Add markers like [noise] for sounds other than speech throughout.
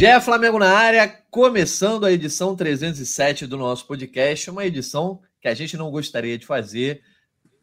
Gé Flamengo na área, começando a edição 307 do nosso podcast, uma edição que a gente não gostaria de fazer,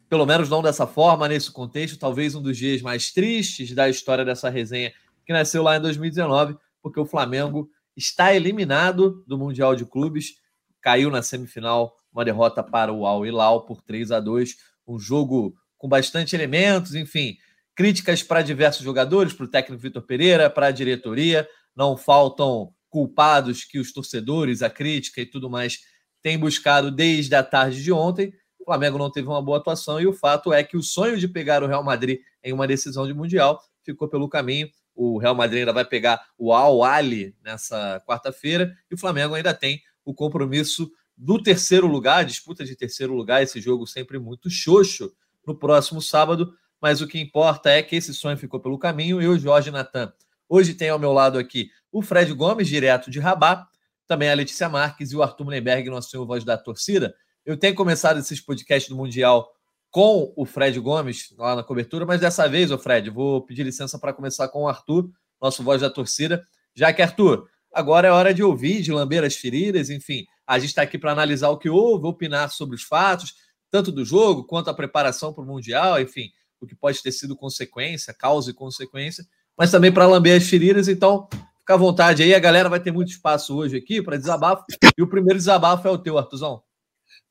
pelo menos não dessa forma, nesse contexto, talvez um dos dias mais tristes da história dessa resenha que nasceu lá em 2019, porque o Flamengo está eliminado do Mundial de Clubes, caiu na semifinal, uma derrota para o Al Hilal por 3 a 2, um jogo com bastante elementos, enfim, críticas para diversos jogadores, para o técnico Vitor Pereira, para a diretoria, não faltam culpados que os torcedores, a crítica e tudo mais têm buscado desde a tarde de ontem. O Flamengo não teve uma boa atuação e o fato é que o sonho de pegar o Real Madrid em uma decisão de Mundial ficou pelo caminho. O Real Madrid ainda vai pegar o Al Ali nessa quarta-feira e o Flamengo ainda tem o compromisso do terceiro lugar, disputa de terceiro lugar, esse jogo sempre muito xoxo no próximo sábado, mas o que importa é que esse sonho ficou pelo caminho e o Jorge Natan Hoje tem ao meu lado aqui o Fred Gomes, direto de Rabat, também a Letícia Marques e o Arthur Mullenberg, nosso senhor voz da torcida. Eu tenho começado esses podcasts do Mundial com o Fred Gomes lá na cobertura, mas dessa vez, o Fred, vou pedir licença para começar com o Arthur, nosso voz da torcida, já que, Arthur, agora é hora de ouvir, de lamber as feridas, enfim, a gente está aqui para analisar o que houve, opinar sobre os fatos, tanto do jogo quanto a preparação para o Mundial, enfim, o que pode ter sido consequência, causa e consequência mas também para lamber as feridas. Então, fica à vontade aí. A galera vai ter muito espaço hoje aqui para desabafo. E o primeiro desabafo é o teu, Artuzão.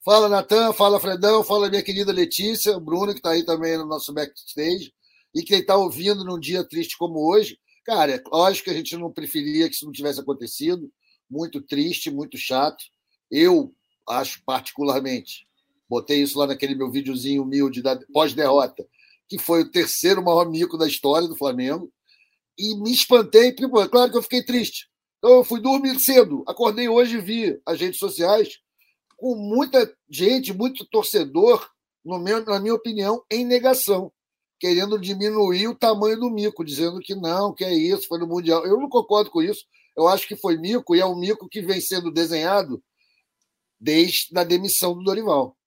Fala, Natan. Fala, Fredão. Fala, minha querida Letícia. O Bruno, que está aí também no nosso backstage. E quem está ouvindo num dia triste como hoje. Cara, é lógico que a gente não preferia que isso não tivesse acontecido. Muito triste, muito chato. Eu acho particularmente, botei isso lá naquele meu videozinho humilde da pós-derrota, que foi o terceiro maior mico da história do Flamengo e me espantei. Porque, claro que eu fiquei triste. Então, eu fui dormir cedo. Acordei hoje e vi as redes sociais com muita gente, muito torcedor, no meu, na minha opinião, em negação, querendo diminuir o tamanho do mico, dizendo que não, que é isso, foi no Mundial. Eu não concordo com isso. Eu acho que foi mico e é um mico que vem sendo desenhado desde a demissão do Dorival.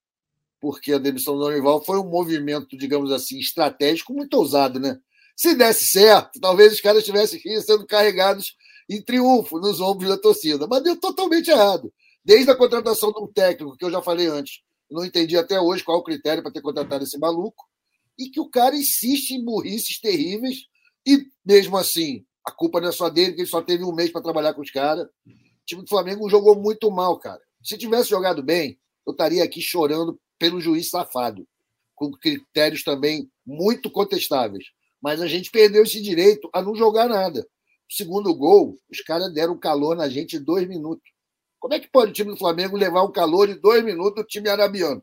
Porque a demissão do Dorival foi um movimento, digamos assim, estratégico muito ousado, né? Se desse certo, talvez os caras estivessem sendo carregados em triunfo nos ombros da torcida. Mas deu totalmente errado. Desde a contratação de um técnico, que eu já falei antes, não entendi até hoje qual é o critério para ter contratado esse maluco, e que o cara insiste em burrices terríveis, e mesmo assim, a culpa não é só dele, que ele só teve um mês para trabalhar com os caras. O time do Flamengo jogou muito mal, cara. Se tivesse jogado bem, eu estaria aqui chorando pelo juiz safado, com critérios também muito contestáveis. Mas a gente perdeu esse direito a não jogar nada. Segundo gol, os caras deram calor na gente em dois minutos. Como é que pode o time do Flamengo levar um calor em dois minutos do time arabiano?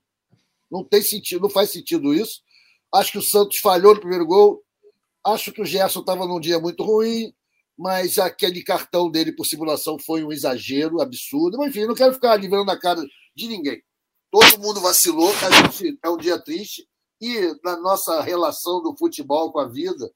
Não tem sentido, não faz sentido isso. Acho que o Santos falhou no primeiro gol. Acho que o Gerson estava num dia muito ruim, mas aquele cartão dele por simulação foi um exagero absurdo. Mas, enfim, não quero ficar livrando a cara de ninguém. Todo mundo vacilou, a gente é um dia triste e na nossa relação do futebol com a vida.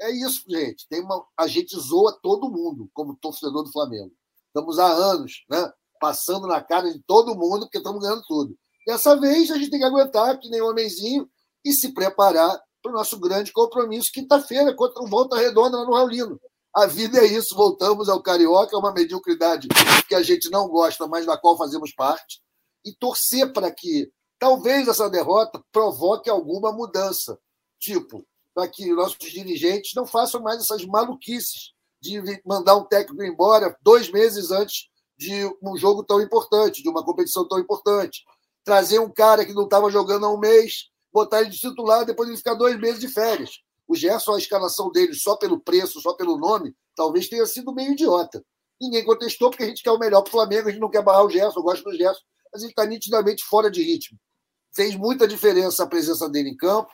É isso, gente. Tem uma, a gente zoa todo mundo como torcedor do Flamengo. Estamos há anos né, passando na cara de todo mundo porque estamos ganhando tudo. Dessa vez a gente tem que aguentar que nem um homenzinho e se preparar para o nosso grande compromisso quinta-feira contra o Volta Redonda lá no Raulino. A vida é isso, voltamos ao Carioca, é uma mediocridade que a gente não gosta, mas da qual fazemos parte, e torcer para que Talvez essa derrota provoque alguma mudança, tipo, para que nossos dirigentes não façam mais essas maluquices de mandar um técnico embora dois meses antes de um jogo tão importante, de uma competição tão importante. Trazer um cara que não estava jogando há um mês, botar ele de titular, depois ele ficar dois meses de férias. O Gerson, a escalação dele só pelo preço, só pelo nome, talvez tenha sido meio idiota. Ninguém contestou porque a gente quer o melhor para o Flamengo, a gente não quer barrar o Gerson, eu gosto do Gerson, mas ele está nitidamente fora de ritmo fez muita diferença a presença dele em campo.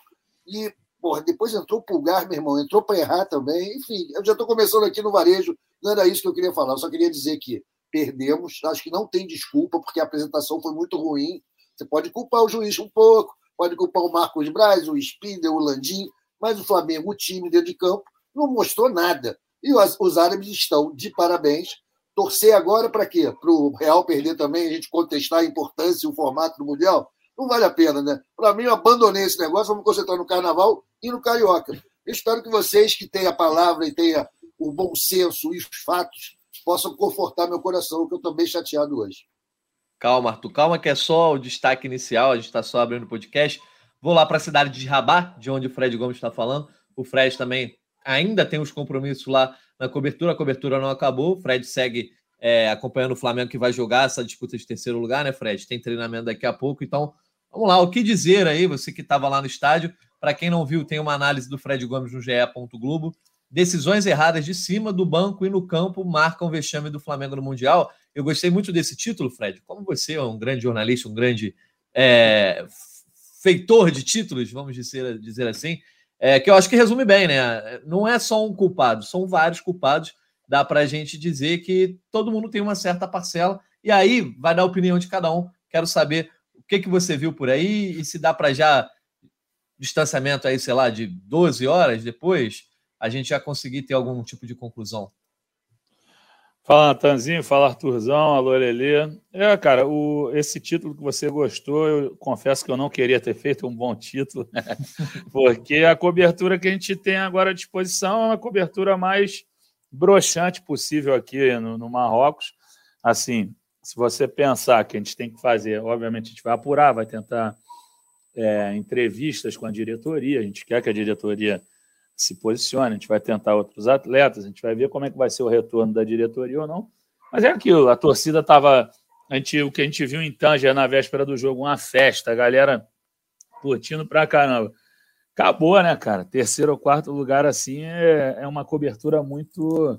E, porra, depois entrou o Pulgar, meu irmão, entrou para errar também. Enfim, eu já estou começando aqui no varejo, não era isso que eu queria falar, eu só queria dizer que perdemos, acho que não tem desculpa, porque a apresentação foi muito ruim. Você pode culpar o juiz um pouco, pode culpar o Marcos Braz, o Spindel, o Landim, mas o Flamengo, o time dentro de campo, não mostrou nada. E os, os árabes estão de parabéns. Torcer agora para quê? Para o Real perder também, a gente contestar a importância e o formato do Mundial? Não vale a pena, né? Para mim, eu abandonei esse negócio, vamos concentrar no carnaval e no carioca. Espero que vocês, que têm a palavra e tenham o bom senso e os fatos, possam confortar meu coração, que eu estou bem chateado hoje. Calma, Arthur, calma, que é só o destaque inicial, a gente está só abrindo o podcast. Vou lá para a cidade de Rabat, de onde o Fred Gomes está falando. O Fred também ainda tem os compromissos lá na cobertura, a cobertura não acabou. O Fred segue é, acompanhando o Flamengo que vai jogar essa disputa de terceiro lugar, né, Fred? Tem treinamento daqui a pouco, então vamos lá. O que dizer aí, você que estava lá no estádio? Para quem não viu, tem uma análise do Fred Gomes no GE. Globo. Decisões erradas de cima do banco e no campo marcam o vexame do Flamengo no Mundial. Eu gostei muito desse título, Fred. Como você é um grande jornalista, um grande é, feitor de títulos, vamos dizer, dizer assim, é, que eu acho que resume bem, né? Não é só um culpado, são vários culpados. Dá para a gente dizer que todo mundo tem uma certa parcela, e aí vai dar a opinião de cada um. Quero saber que, que você viu por aí e se dá para já distanciamento aí, sei lá, de 12 horas depois, a gente já conseguir ter algum tipo de conclusão. Fala, Natanzinho, fala, Arthurzão, alô, Lelê. É, cara, o, esse título que você gostou, eu confesso que eu não queria ter feito um bom título, [laughs] porque a cobertura que a gente tem agora à disposição é uma cobertura mais broxante possível aqui no, no Marrocos. Assim, se você pensar que a gente tem que fazer, obviamente a gente vai apurar, vai tentar é, entrevistas com a diretoria, a gente quer que a diretoria se posicione, a gente vai tentar outros atletas, a gente vai ver como é que vai ser o retorno da diretoria ou não. Mas é aquilo, a torcida estava. o que a gente viu em Tanger na véspera do jogo, uma festa, a galera curtindo pra caramba. Acabou, né, cara? Terceiro ou quarto lugar assim é, é uma cobertura muito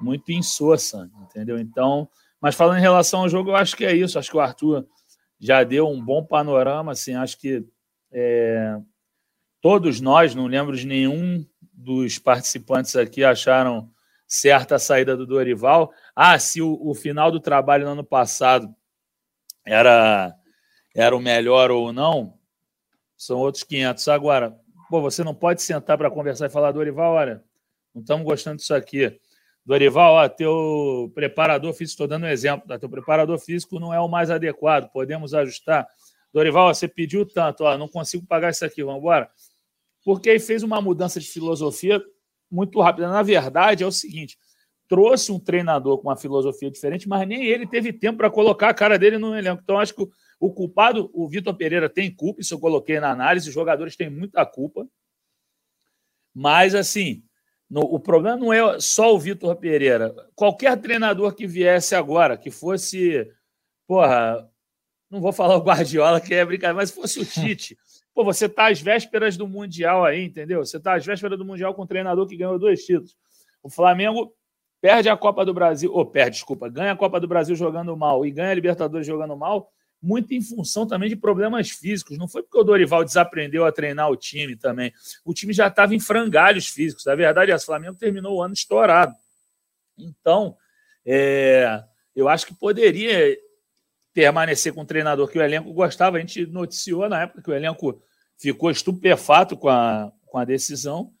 muito insossa, entendeu? Então, mas falando em relação ao jogo, eu acho que é isso. Acho que o Arthur já deu um bom panorama, assim, acho que é, todos nós, não lembro de nenhum dos participantes aqui, acharam certa a saída do Dorival. Ah, se o, o final do trabalho no ano passado era, era o melhor ou não, são outros 500. Agora, pô, você não pode sentar para conversar e falar, Dorival, olha, não estamos gostando disso aqui. Dorival, ó, teu preparador físico, estou dando um exemplo, tá? teu preparador físico não é o mais adequado, podemos ajustar. Dorival, ó, você pediu tanto, ó, não consigo pagar isso aqui, vamos embora porque aí fez uma mudança de filosofia muito rápida. Na verdade, é o seguinte: trouxe um treinador com uma filosofia diferente, mas nem ele teve tempo para colocar a cara dele no elenco. Então, acho que o culpado, o Vitor Pereira, tem culpa, isso eu coloquei na análise, os jogadores têm muita culpa. Mas, assim, no, o problema não é só o Vitor Pereira. Qualquer treinador que viesse agora, que fosse, porra, não vou falar o Guardiola, que é brincadeira, mas fosse o Tite. [laughs] Pô, você tá às vésperas do Mundial aí, entendeu? Você tá às vésperas do Mundial com um treinador que ganhou dois títulos. O Flamengo perde a Copa do Brasil, ou perde, desculpa, ganha a Copa do Brasil jogando mal e ganha a Libertadores jogando mal, muito em função também de problemas físicos. Não foi porque o Dorival desaprendeu a treinar o time também. O time já estava em frangalhos físicos. A verdade é, o Flamengo terminou o ano estourado. Então, é, eu acho que poderia permanecer com um treinador que o elenco gostava. A gente noticiou na época que o elenco ficou estupefato com a, com a decisão.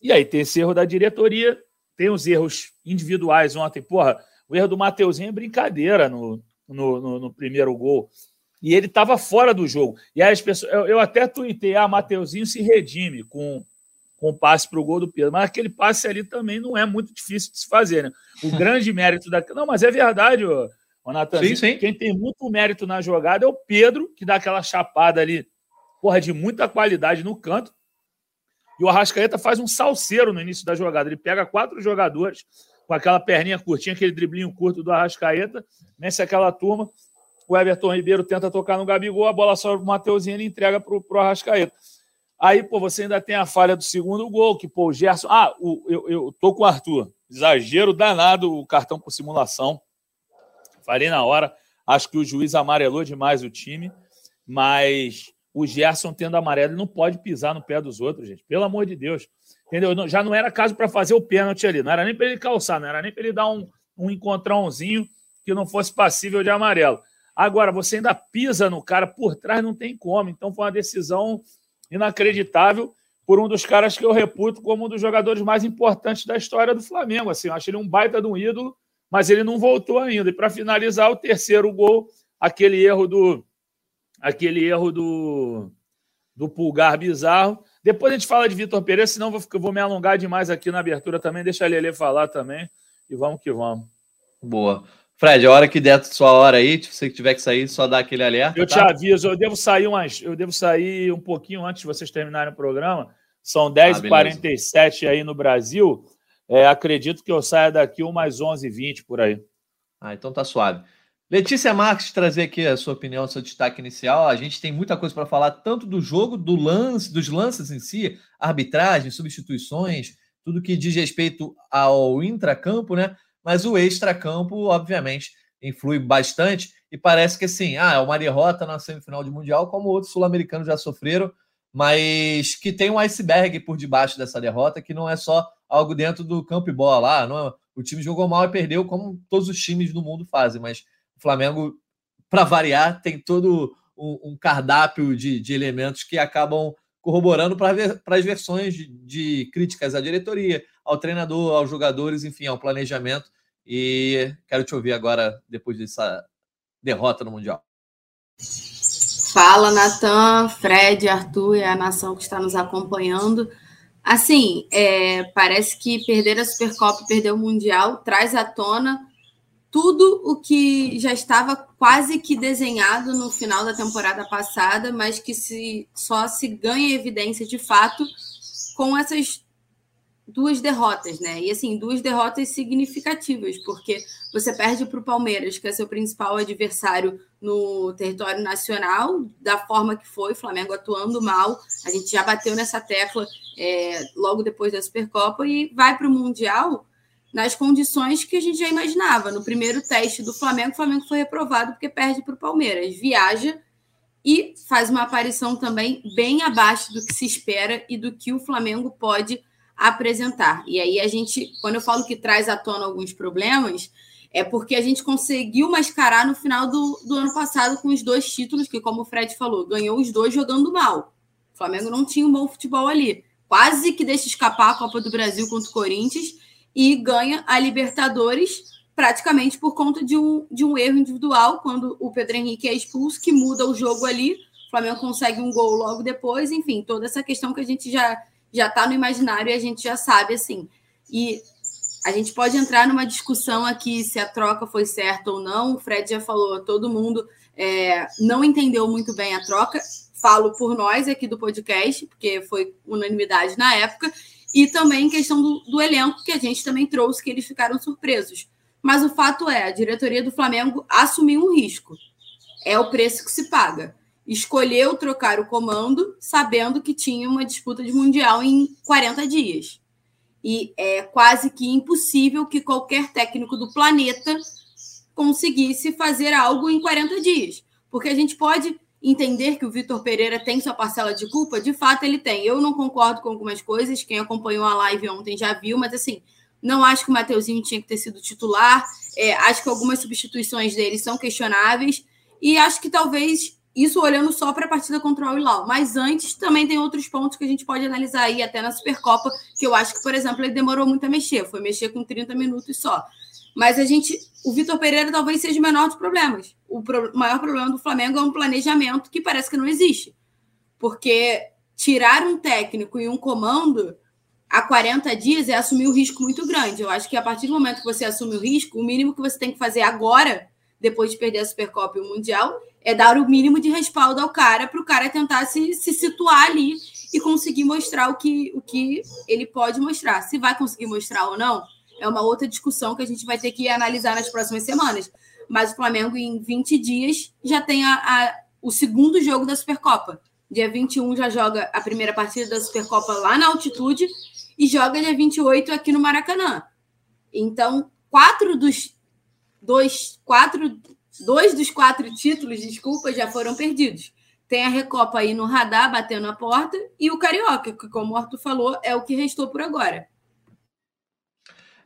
E aí tem esse erro da diretoria, tem os erros individuais ontem. Porra, o erro do Mateuzinho é brincadeira no, no, no, no primeiro gol. E ele estava fora do jogo. E aí as pessoas. Eu, eu até tuitei, ah, Mateuzinho se redime com, com o passe para o gol do Pedro. Mas aquele passe ali também não é muito difícil de se fazer, né? O [laughs] grande mérito da. Não, mas é verdade, ô. O Natan, sim, sim. quem tem muito mérito na jogada é o Pedro, que dá aquela chapada ali, porra, de muita qualidade no canto. E o Arrascaeta faz um salseiro no início da jogada. Ele pega quatro jogadores com aquela perninha curtinha, aquele driblinho curto do Arrascaeta, nesse aquela turma. O Everton Ribeiro tenta tocar no Gabigol, a bola sobe pro Mateuzinho e entrega pro, pro Arrascaeta. Aí, pô, você ainda tem a falha do segundo gol, que, pô, o Gerson. Ah, o, eu, eu tô com o Arthur. Exagero danado o cartão por simulação. Falei na hora, acho que o juiz amarelou demais o time, mas o Gerson tendo amarelo não pode pisar no pé dos outros, gente. Pelo amor de Deus. Entendeu? Já não era caso para fazer o pênalti ali, não era nem para ele calçar, não era nem para ele dar um, um encontrãozinho que não fosse passível de amarelo. Agora, você ainda pisa no cara por trás, não tem como. Então foi uma decisão inacreditável por um dos caras que eu reputo como um dos jogadores mais importantes da história do Flamengo. Assim, eu acho ele um baita de um ídolo mas ele não voltou ainda. E para finalizar, o terceiro gol, aquele erro do aquele erro do, do pulgar bizarro. Depois a gente fala de Vitor Pereira, senão eu vou, vou me alongar demais aqui na abertura também. Deixa a Lele falar também. e vamos que vamos. Boa. Fred, a hora que der sua hora aí, se você tiver que sair, só dá aquele alerta. Eu tá? te aviso, eu devo sair umas, eu devo sair um pouquinho antes de vocês terminarem o programa. São 10h47 ah, aí no Brasil. É, acredito que eu saia daqui umas 11h20 por aí. Ah, então tá suave. Letícia Marques, trazer aqui a sua opinião, seu destaque inicial. A gente tem muita coisa para falar, tanto do jogo, do lance, dos lances em si, arbitragem, substituições, tudo que diz respeito ao intracampo, né? Mas o extracampo, obviamente, influi bastante. E parece que assim, ah, é uma derrota na semifinal de Mundial, como outros sul-americanos já sofreram, mas que tem um iceberg por debaixo dessa derrota, que não é só algo dentro do campo e bola. não, é, o time jogou mal e perdeu, como todos os times do mundo fazem, mas Flamengo, para variar, tem todo um, um cardápio de, de, elementos que acabam corroborando para as versões de, de, críticas à diretoria, ao treinador, aos jogadores, enfim, ao planejamento. E quero te ouvir agora, depois dessa derrota no Mundial. Fala, Natan, Fred, Arthur e a nação que está nos acompanhando. Assim, é, parece que perder a Supercopa e perder o Mundial traz à tona tudo o que já estava quase que desenhado no final da temporada passada, mas que se, só se ganha evidência de fato com essas duas derrotas, né? E assim, duas derrotas significativas, porque você perde para o Palmeiras, que é seu principal adversário no território nacional, da forma que foi, Flamengo atuando mal. A gente já bateu nessa tecla é, logo depois da Supercopa e vai para o Mundial nas condições que a gente já imaginava. No primeiro teste do Flamengo, o Flamengo foi reprovado porque perde para o Palmeiras. Viaja e faz uma aparição também bem abaixo do que se espera e do que o Flamengo pode apresentar. E aí a gente, quando eu falo que traz à tona alguns problemas, é porque a gente conseguiu mascarar no final do, do ano passado com os dois títulos, que, como o Fred falou, ganhou os dois jogando mal. O Flamengo não tinha um bom futebol ali. Quase que deixa escapar a Copa do Brasil contra o Corinthians e ganha a Libertadores praticamente por conta de um, de um erro individual, quando o Pedro Henrique é expulso, que muda o jogo ali. O Flamengo consegue um gol logo depois, enfim, toda essa questão que a gente já já está no imaginário e a gente já sabe assim. E a gente pode entrar numa discussão aqui se a troca foi certa ou não. O Fred já falou, todo mundo é, não entendeu muito bem a troca. Falo por nós aqui do podcast, porque foi unanimidade na época e também questão do, do elenco, que a gente também trouxe, que eles ficaram surpresos. Mas o fato é, a diretoria do Flamengo assumiu um risco. É o preço que se paga. Escolheu trocar o comando, sabendo que tinha uma disputa de Mundial em 40 dias. E é quase que impossível que qualquer técnico do planeta conseguisse fazer algo em 40 dias. Porque a gente pode entender que o Vitor Pereira tem sua parcela de culpa, de fato ele tem. Eu não concordo com algumas coisas, quem acompanhou a live ontem já viu, mas assim, não acho que o Mateuzinho tinha que ter sido titular, é, acho que algumas substituições dele são questionáveis, e acho que talvez isso olhando só para a partida contra o Al-Hilal. Mas antes também tem outros pontos que a gente pode analisar aí, até na Supercopa, que eu acho que, por exemplo, ele demorou muito a mexer, foi mexer com 30 minutos só. Mas a gente, o Vitor Pereira talvez seja o menor dos problemas. O pro, maior problema do Flamengo é um planejamento que parece que não existe. Porque tirar um técnico e um comando há 40 dias é assumir um risco muito grande. Eu acho que a partir do momento que você assume o risco, o mínimo que você tem que fazer agora, depois de perder a Supercopa e o Mundial, é dar o mínimo de respaldo ao cara para o cara tentar se, se situar ali e conseguir mostrar o que, o que ele pode mostrar. Se vai conseguir mostrar ou não, é uma outra discussão que a gente vai ter que analisar nas próximas semanas. Mas o Flamengo, em 20 dias, já tem a, a, o segundo jogo da Supercopa. Dia 21 já joga a primeira partida da Supercopa lá na altitude e joga dia 28 aqui no Maracanã. Então, quatro dos dois, quatro, dois dos quatro títulos, desculpa, já foram perdidos. Tem a Recopa aí no radar, batendo a porta, e o Carioca, que, como o Arthur falou, é o que restou por agora.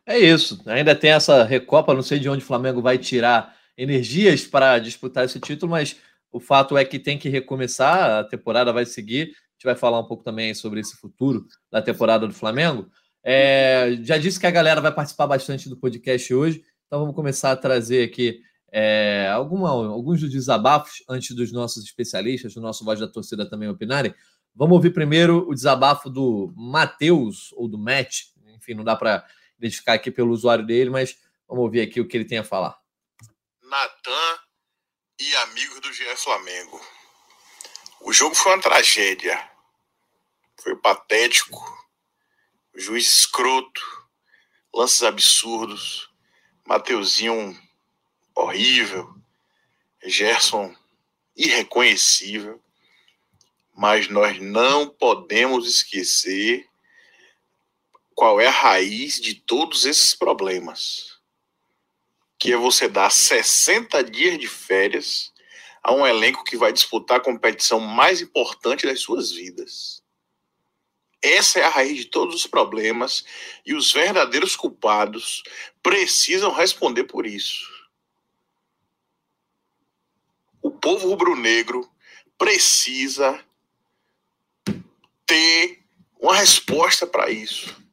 É isso. Ainda tem essa Recopa, não sei de onde o Flamengo vai tirar energias para disputar esse título, mas o fato é que tem que recomeçar, a temporada vai seguir. A gente vai falar um pouco também sobre esse futuro da temporada do Flamengo. É, já disse que a galera vai participar bastante do podcast hoje, então vamos começar a trazer aqui é, alguma, alguns dos desabafos antes dos nossos especialistas, do nosso voz da torcida também opinarem. Vamos ouvir primeiro o desabafo do Matheus, ou do Matt, enfim, não dá para identificar aqui pelo usuário dele, mas vamos ouvir aqui o que ele tem a falar. Natan e amigos do GE Flamengo. O jogo foi uma tragédia. Foi patético. Juiz escroto. Lances absurdos. Mateuzinho horrível. Gerson irreconhecível. Mas nós não podemos esquecer qual é a raiz de todos esses problemas que é você dar 60 dias de férias a um elenco que vai disputar a competição mais importante das suas vidas. Essa é a raiz de todos os problemas e os verdadeiros culpados precisam responder por isso. O povo rubro-negro precisa ter uma resposta para isso.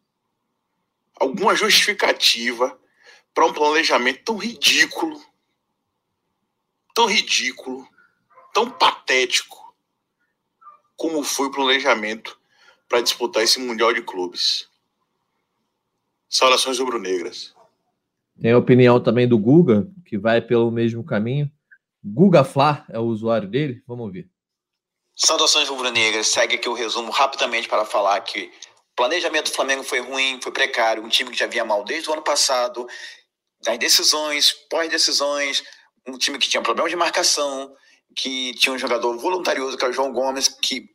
Alguma justificativa para um planejamento tão ridículo, tão ridículo, tão patético, como foi o planejamento para disputar esse Mundial de Clubes. Saudações rubro-negras. Tem a opinião também do Guga, que vai pelo mesmo caminho. Guga Flá é o usuário dele. Vamos ouvir. Saudações rubro-negras. Segue aqui o resumo rapidamente para falar que planejamento do Flamengo foi ruim, foi precário, um time que já vinha mal desde o ano passado das decisões, pós-decisões, um time que tinha problema de marcação, que tinha um jogador voluntarioso, que era o João Gomes, que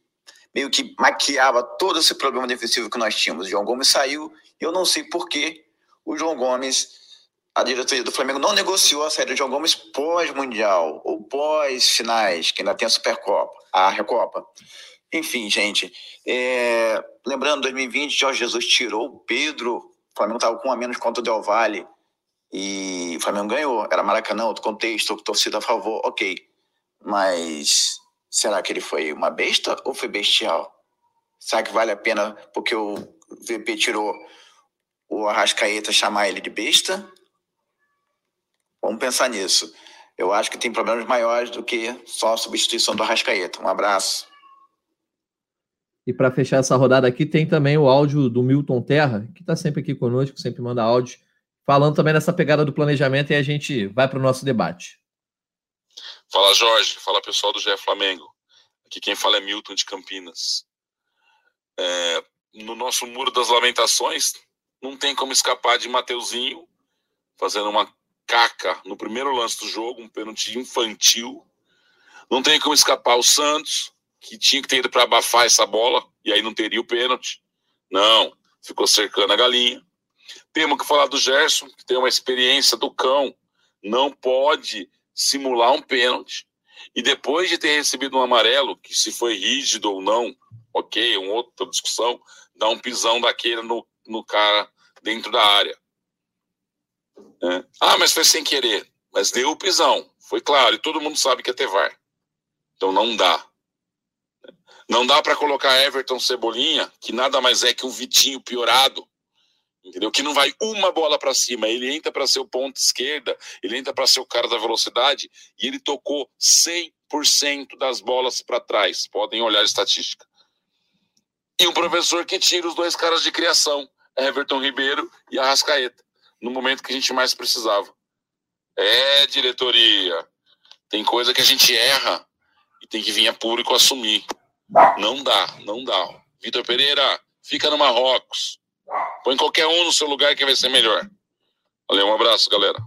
meio que maquiava todo esse problema defensivo que nós tínhamos. O João Gomes saiu, e eu não sei por que o João Gomes, a diretoria do Flamengo não negociou a saída do João Gomes pós-mundial ou pós-finais, que ainda tem a Supercopa, a Recopa. Enfim, gente, é... lembrando, 2020, Jorge Jesus tirou o Pedro, o Flamengo estava com um a menos contra o Del Valle, e o Flamengo ganhou. Era Maracanã, outro contexto, torcida a favor, ok. Mas será que ele foi uma besta ou foi bestial? Será que vale a pena porque o VP tirou o Arrascaeta chamar ele de besta? Vamos pensar nisso. Eu acho que tem problemas maiores do que só a substituição do Arrascaeta. Um abraço. E para fechar essa rodada aqui, tem também o áudio do Milton Terra, que está sempre aqui conosco, sempre manda áudio falando também nessa pegada do planejamento e a gente vai para o nosso debate. Fala Jorge, fala pessoal do GE Flamengo. Aqui quem fala é Milton de Campinas. É, no nosso muro das lamentações, não tem como escapar de Mateuzinho fazendo uma caca no primeiro lance do jogo, um pênalti infantil. Não tem como escapar o Santos, que tinha que ter ido para abafar essa bola, e aí não teria o pênalti. Não, ficou cercando a galinha. Temos que falar do Gerson, que tem uma experiência do cão, não pode simular um pênalti. E depois de ter recebido um amarelo, que se foi rígido ou não, ok, uma outra discussão, dá um pisão daquele no, no cara dentro da área. É. Ah, mas foi sem querer. Mas deu o pisão, foi claro, e todo mundo sabe que é Tevar. Então não dá. Não dá para colocar Everton Cebolinha, que nada mais é que um Vitinho piorado, entendeu? Que não vai uma bola para cima, ele entra para ser o ponto esquerda, ele entra para ser o cara da velocidade e ele tocou 100% das bolas para trás. Podem olhar a estatística. E um professor que tira os dois caras de criação, Everton Ribeiro e Arrascaeta, no momento que a gente mais precisava. É, diretoria. Tem coisa que a gente erra e tem que vir a público assumir. Não dá, não dá. Vitor Pereira, fica no Marrocos. Põe qualquer um no seu lugar que vai ser melhor. Valeu, um abraço, galera.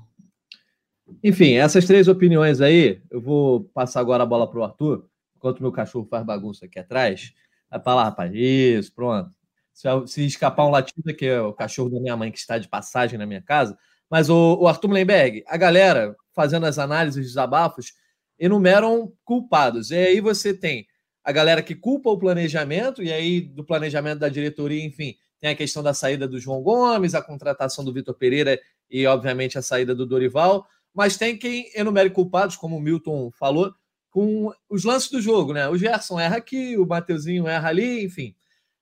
Enfim, essas três opiniões aí, eu vou passar agora a bola para o Arthur, enquanto meu cachorro faz bagunça aqui atrás. Vai para lá, rapaz. Isso, pronto. Se, se escapar um latido, que é o cachorro da minha mãe que está de passagem na minha casa. Mas o, o Arthur Mullenberg, a galera fazendo as análises, os desabafos, enumeram culpados. E aí você tem a galera que culpa o planejamento, e aí do planejamento da diretoria, enfim, tem a questão da saída do João Gomes, a contratação do Vitor Pereira e, obviamente, a saída do Dorival. Mas tem quem enumere culpados, como o Milton falou, com os lances do jogo, né? O Gerson erra aqui, o Mateuzinho erra ali, enfim.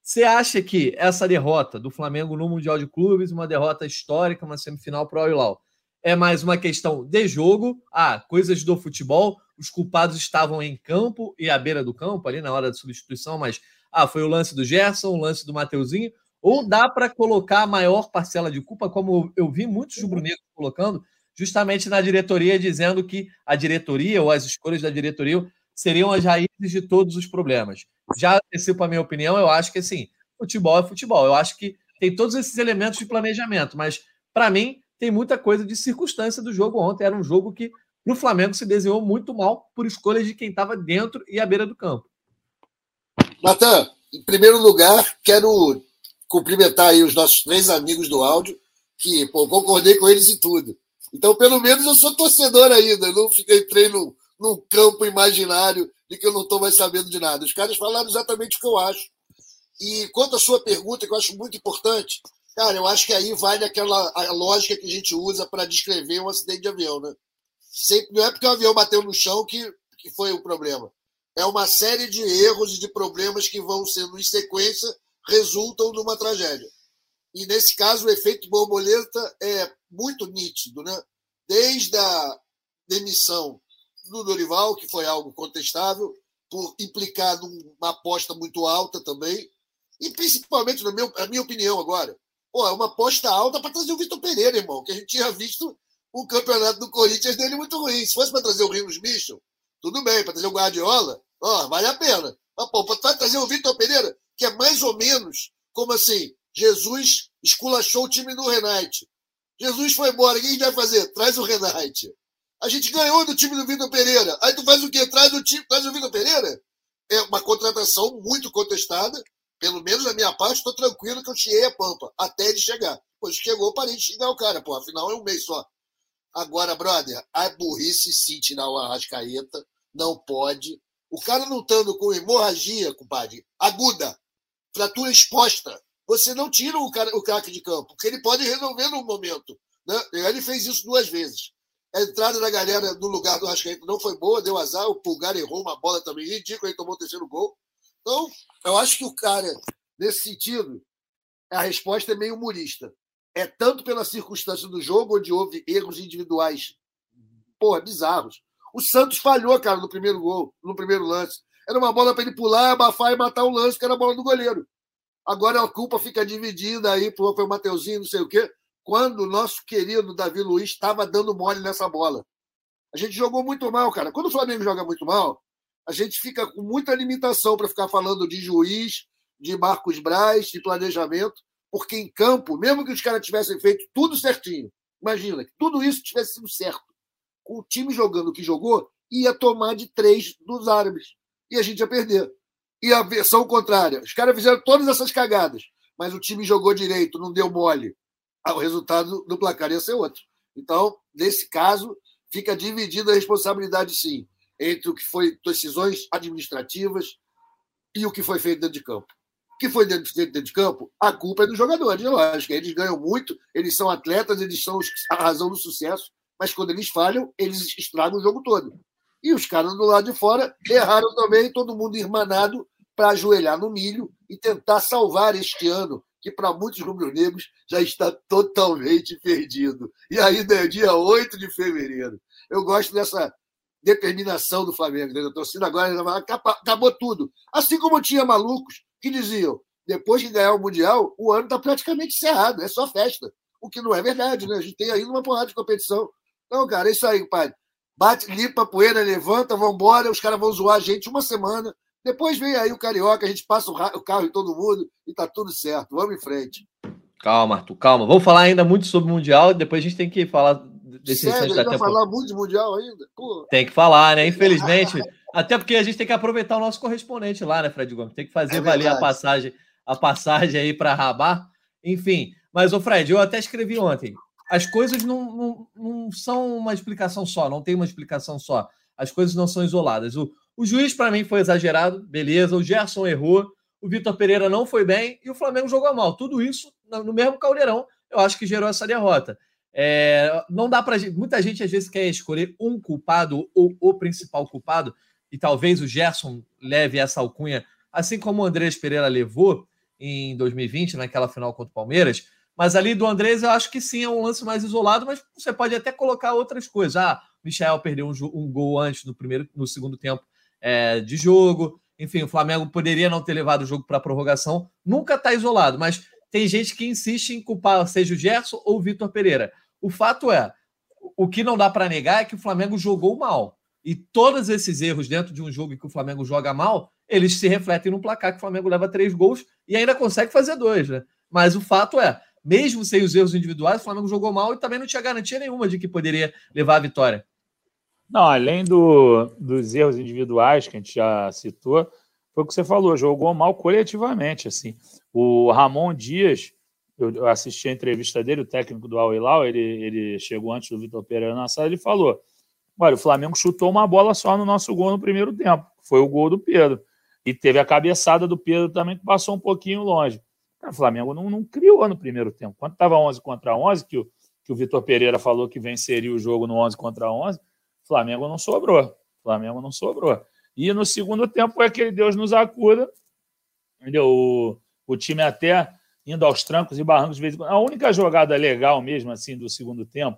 Você acha que essa derrota do Flamengo no Mundial de Clubes, uma derrota histórica, uma semifinal para o Hilal, é mais uma questão de jogo? Ah, coisas do futebol, os culpados estavam em campo e à beira do campo, ali na hora da substituição, mas ah, foi o lance do Gerson, o lance do Mateuzinho, Ou dá para colocar a maior parcela de culpa, como eu vi muitos rubro-negros colocando, justamente na diretoria, dizendo que a diretoria ou as escolhas da diretoria seriam as raízes de todos os problemas. Já antecipo a minha opinião, eu acho que assim, futebol é futebol. Eu acho que tem todos esses elementos de planejamento, mas para mim tem muita coisa de circunstância do jogo ontem. Era um jogo que no Flamengo se desenhou muito mal por escolhas de quem estava dentro e à beira do campo. Natan, em primeiro lugar, quero cumprimentar aí os nossos três amigos do áudio, que pô, concordei com eles e tudo. Então, pelo menos eu sou torcedor ainda, não fiquei entrei num, campo imaginário de que eu não estou mais sabendo de nada. Os caras falaram exatamente o que eu acho. E quanto à sua pergunta, que eu acho muito importante, cara, eu acho que aí vale aquela a lógica que a gente usa para descrever um acidente de avião, né? Sempre, não é porque o avião bateu no chão que, que foi o problema. É uma série de erros e de problemas que vão sendo em sequência, resultam numa tragédia. E nesse caso, o efeito borboleta é muito nítido, né? Desde a demissão do Dorival, que foi algo contestável, por implicar numa aposta muito alta também, e principalmente, na minha, na minha opinião agora, pô, é uma aposta alta para trazer o Vitor Pereira, irmão, que a gente tinha visto o campeonato do Corinthians dele muito ruim. Se fosse para trazer o Rinos Michel, tudo bem, para trazer o Guardiola, ó, vale a pena. Mas, pô, para trazer o Vitor Pereira, que é mais ou menos como assim, Jesus esculachou o time do Renate. Jesus foi embora, o que a gente vai fazer? Traz o Renate. A gente ganhou do time do Vitor Pereira. Aí tu faz o quê? Traz o time, traz o Vitor Pereira? É uma contratação muito contestada. Pelo menos da minha parte, estou tranquilo que eu tirei a pampa até ele chegar. Pois chegou, parei de xingar o cara, pô. Afinal, é um mês só. Agora, brother, a burrice sim tirar o Arrascaeta. Não pode. O cara não estando com hemorragia, compadre, aguda, fratura exposta, você não tira o, cara, o craque de campo, porque ele pode resolver no momento. Né? Ele fez isso duas vezes. A entrada da galera no lugar do Arrascaeta não foi boa, deu azar. O Pulgar errou uma bola também ridícula, ele tomou o terceiro gol. Então, eu acho que o cara, nesse sentido, a resposta é meio humorista. É tanto pela circunstância do jogo, onde houve erros individuais, porra, bizarros. O Santos falhou, cara, no primeiro gol, no primeiro lance. Era uma bola para ele pular, abafar e matar o lance, que era a bola do goleiro. Agora a culpa fica dividida aí pro, pro Mateuzinho, não sei o quê, quando o nosso querido Davi Luiz estava dando mole nessa bola. A gente jogou muito mal, cara. Quando o Flamengo joga muito mal, a gente fica com muita limitação para ficar falando de juiz, de Marcos Braz, de planejamento, porque em campo, mesmo que os caras tivessem feito tudo certinho, imagina, que tudo isso tivesse sido certo, com o time jogando o que jogou, ia tomar de três dos árabes. E a gente ia perder. E a versão contrária. Os caras fizeram todas essas cagadas, mas o time jogou direito, não deu mole. Ah, o resultado do placar ia ser outro. Então, nesse caso, fica dividida a responsabilidade, sim, entre o que foi decisões administrativas e o que foi feito dentro de campo. Que foi feito dentro de campo, a culpa é dos jogadores, lógico. Eles ganham muito, eles são atletas, eles são a razão do sucesso, mas quando eles falham, eles estragam o jogo todo. E os caras do lado de fora erraram também, todo mundo irmanado para ajoelhar no milho e tentar salvar este ano, que para muitos rubro-negros já está totalmente perdido. E ainda é dia 8 de fevereiro. Eu gosto dessa determinação do Flamengo. Né? A torcida agora acabou tudo. Assim como tinha malucos que diziam: depois de ganhar o Mundial, o ano está praticamente encerrado, é só festa. O que não é verdade, né? A gente tem ainda uma porrada de competição. Então, cara, é isso aí, pai. Bate, limpa a poeira, levanta, vambora, os caras vão zoar a gente uma semana. Depois vem aí o Carioca, a gente passa o carro em todo mundo e tá tudo certo. Vamos em frente. Calma, Arthur, calma. Vamos falar ainda muito sobre o Mundial e depois a gente tem que falar desse Sério, a gente vai falar muito de Mundial ainda? Pô. Tem que falar, né? Infelizmente. Até porque a gente tem que aproveitar o nosso correspondente lá, né, Fred Gomes? Tem que fazer é valer a passagem, a passagem aí para Rabar. Enfim, mas, o Fred, eu até escrevi ontem. As coisas não, não, não são uma explicação só, não tem uma explicação só. As coisas não são isoladas. O, o juiz, para mim, foi exagerado, beleza. O Gerson errou, o Vitor Pereira não foi bem e o Flamengo jogou mal. Tudo isso no mesmo caldeirão, eu acho que gerou essa derrota. É, não dá para muita gente às vezes quer escolher um culpado ou o principal culpado e talvez o Gerson leve essa alcunha, assim como o Andrés Pereira levou em 2020 naquela final contra o Palmeiras. Mas ali do Andrés eu acho que sim é um lance mais isolado, mas você pode até colocar outras coisas. Ah, o Michel perdeu um, um gol antes no primeiro, no segundo tempo é, de jogo. Enfim, o Flamengo poderia não ter levado o jogo para a prorrogação. Nunca está isolado, mas tem gente que insiste em culpar seja o Gerson ou o Vitor Pereira. O fato é, o que não dá para negar é que o Flamengo jogou mal. E todos esses erros dentro de um jogo que o Flamengo joga mal, eles se refletem no placar que o Flamengo leva três gols e ainda consegue fazer dois, né? Mas o fato é, mesmo sem os erros individuais, o Flamengo jogou mal e também não tinha garantia nenhuma de que poderia levar a vitória. Não, além do, dos erros individuais que a gente já citou, foi o que você falou, jogou mal coletivamente. Assim, o Ramon Dias, eu assisti a entrevista dele, o técnico do Al Hilal, ele, ele chegou antes do Vitor Pereira na sala, ele falou: olha, o Flamengo chutou uma bola só no nosso gol no primeiro tempo, foi o gol do Pedro. E teve a cabeçada do Pedro também, que passou um pouquinho longe. O Flamengo não, não criou no primeiro tempo. Quando estava 11 contra 11, que o, que o Vitor Pereira falou que venceria o jogo no 11 contra 11, o Flamengo não sobrou. O Flamengo não sobrou. E no segundo tempo é que Deus nos acuda. Entendeu? O, o time até indo aos trancos e barrancos. A única jogada legal mesmo assim do segundo tempo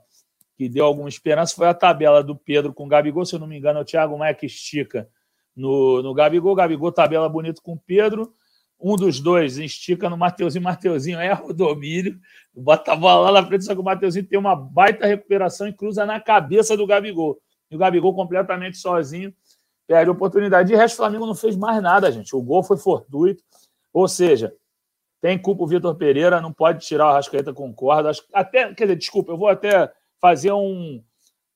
que deu alguma esperança foi a tabela do Pedro com o Gabigol. Se eu não me engano, é o Thiago Maia que estica no, no Gabigol. Gabigol tabela bonito com o Pedro. Um dos dois estica no Mateuzinho. [laughs] Mateuzinho erra o domínio, bota a bola lá na frente, só que o Mateuzinho tem uma baita recuperação e cruza na cabeça do Gabigol. E o Gabigol completamente sozinho perde a oportunidade. De resto, o Flamengo não fez mais nada, gente. O gol foi fortuito. Ou seja, tem culpa o Vitor Pereira, não pode tirar o Arrascaeta, concordo. Até, quer dizer, desculpa, eu vou até fazer um.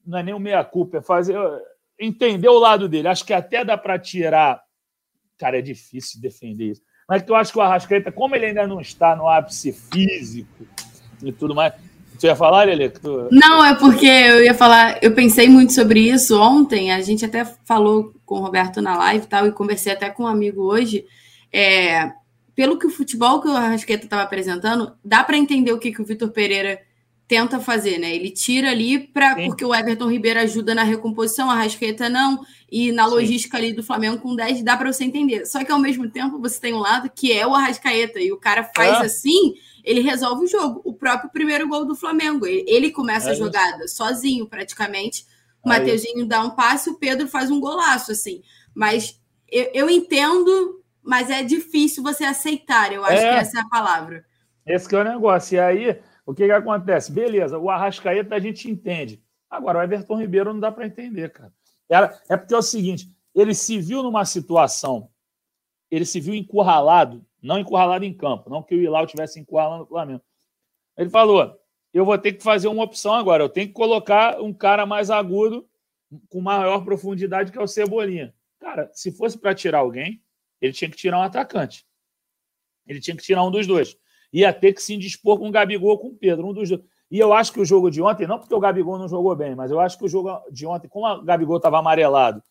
Não é nem um meia-culpa, é fazer. Entender o lado dele. Acho que até dá para tirar. Cara, é difícil defender isso. Mas eu acho que o Arrascaeta, como ele ainda não está no ápice físico e tudo mais, você ia falar, Lele? Tu... Não, é porque eu ia falar, eu pensei muito sobre isso ontem, a gente até falou com o Roberto na live e tal, e conversei até com um amigo hoje. É, pelo que o futebol que o Arrasqueta estava apresentando, dá para entender o que, que o Vitor Pereira tenta fazer, né? Ele tira ali para porque o Everton Ribeiro ajuda na recomposição, a Rasqueta não, e na logística Sim. ali do Flamengo com 10 dá para você entender. Só que ao mesmo tempo você tem um lado que é o Arrascaeta e o cara faz é. assim, ele resolve o jogo. O próprio primeiro gol do Flamengo, ele, começa é a jogada sozinho praticamente. O Mateuzinho dá um passe, o Pedro faz um golaço assim. Mas eu, eu entendo, mas é difícil você aceitar, eu acho é. que essa é a palavra. Esse que é o negócio. E aí, o que, que acontece? Beleza, o Arrascaeta a gente entende. Agora, o Everton Ribeiro não dá para entender, cara. Era, é porque é o seguinte: ele se viu numa situação, ele se viu encurralado, não encurralado em campo, não que o Hilal tivesse encurralando o Flamengo. Ele falou: eu vou ter que fazer uma opção agora, eu tenho que colocar um cara mais agudo, com maior profundidade, que é o Cebolinha. Cara, se fosse para tirar alguém, ele tinha que tirar um atacante. Ele tinha que tirar um dos dois ia ter que se indispor com o Gabigol com o Pedro, um dos dois. E eu acho que o jogo de ontem, não porque o Gabigol não jogou bem, mas eu acho que o jogo de ontem, como o Gabigol estava amarelado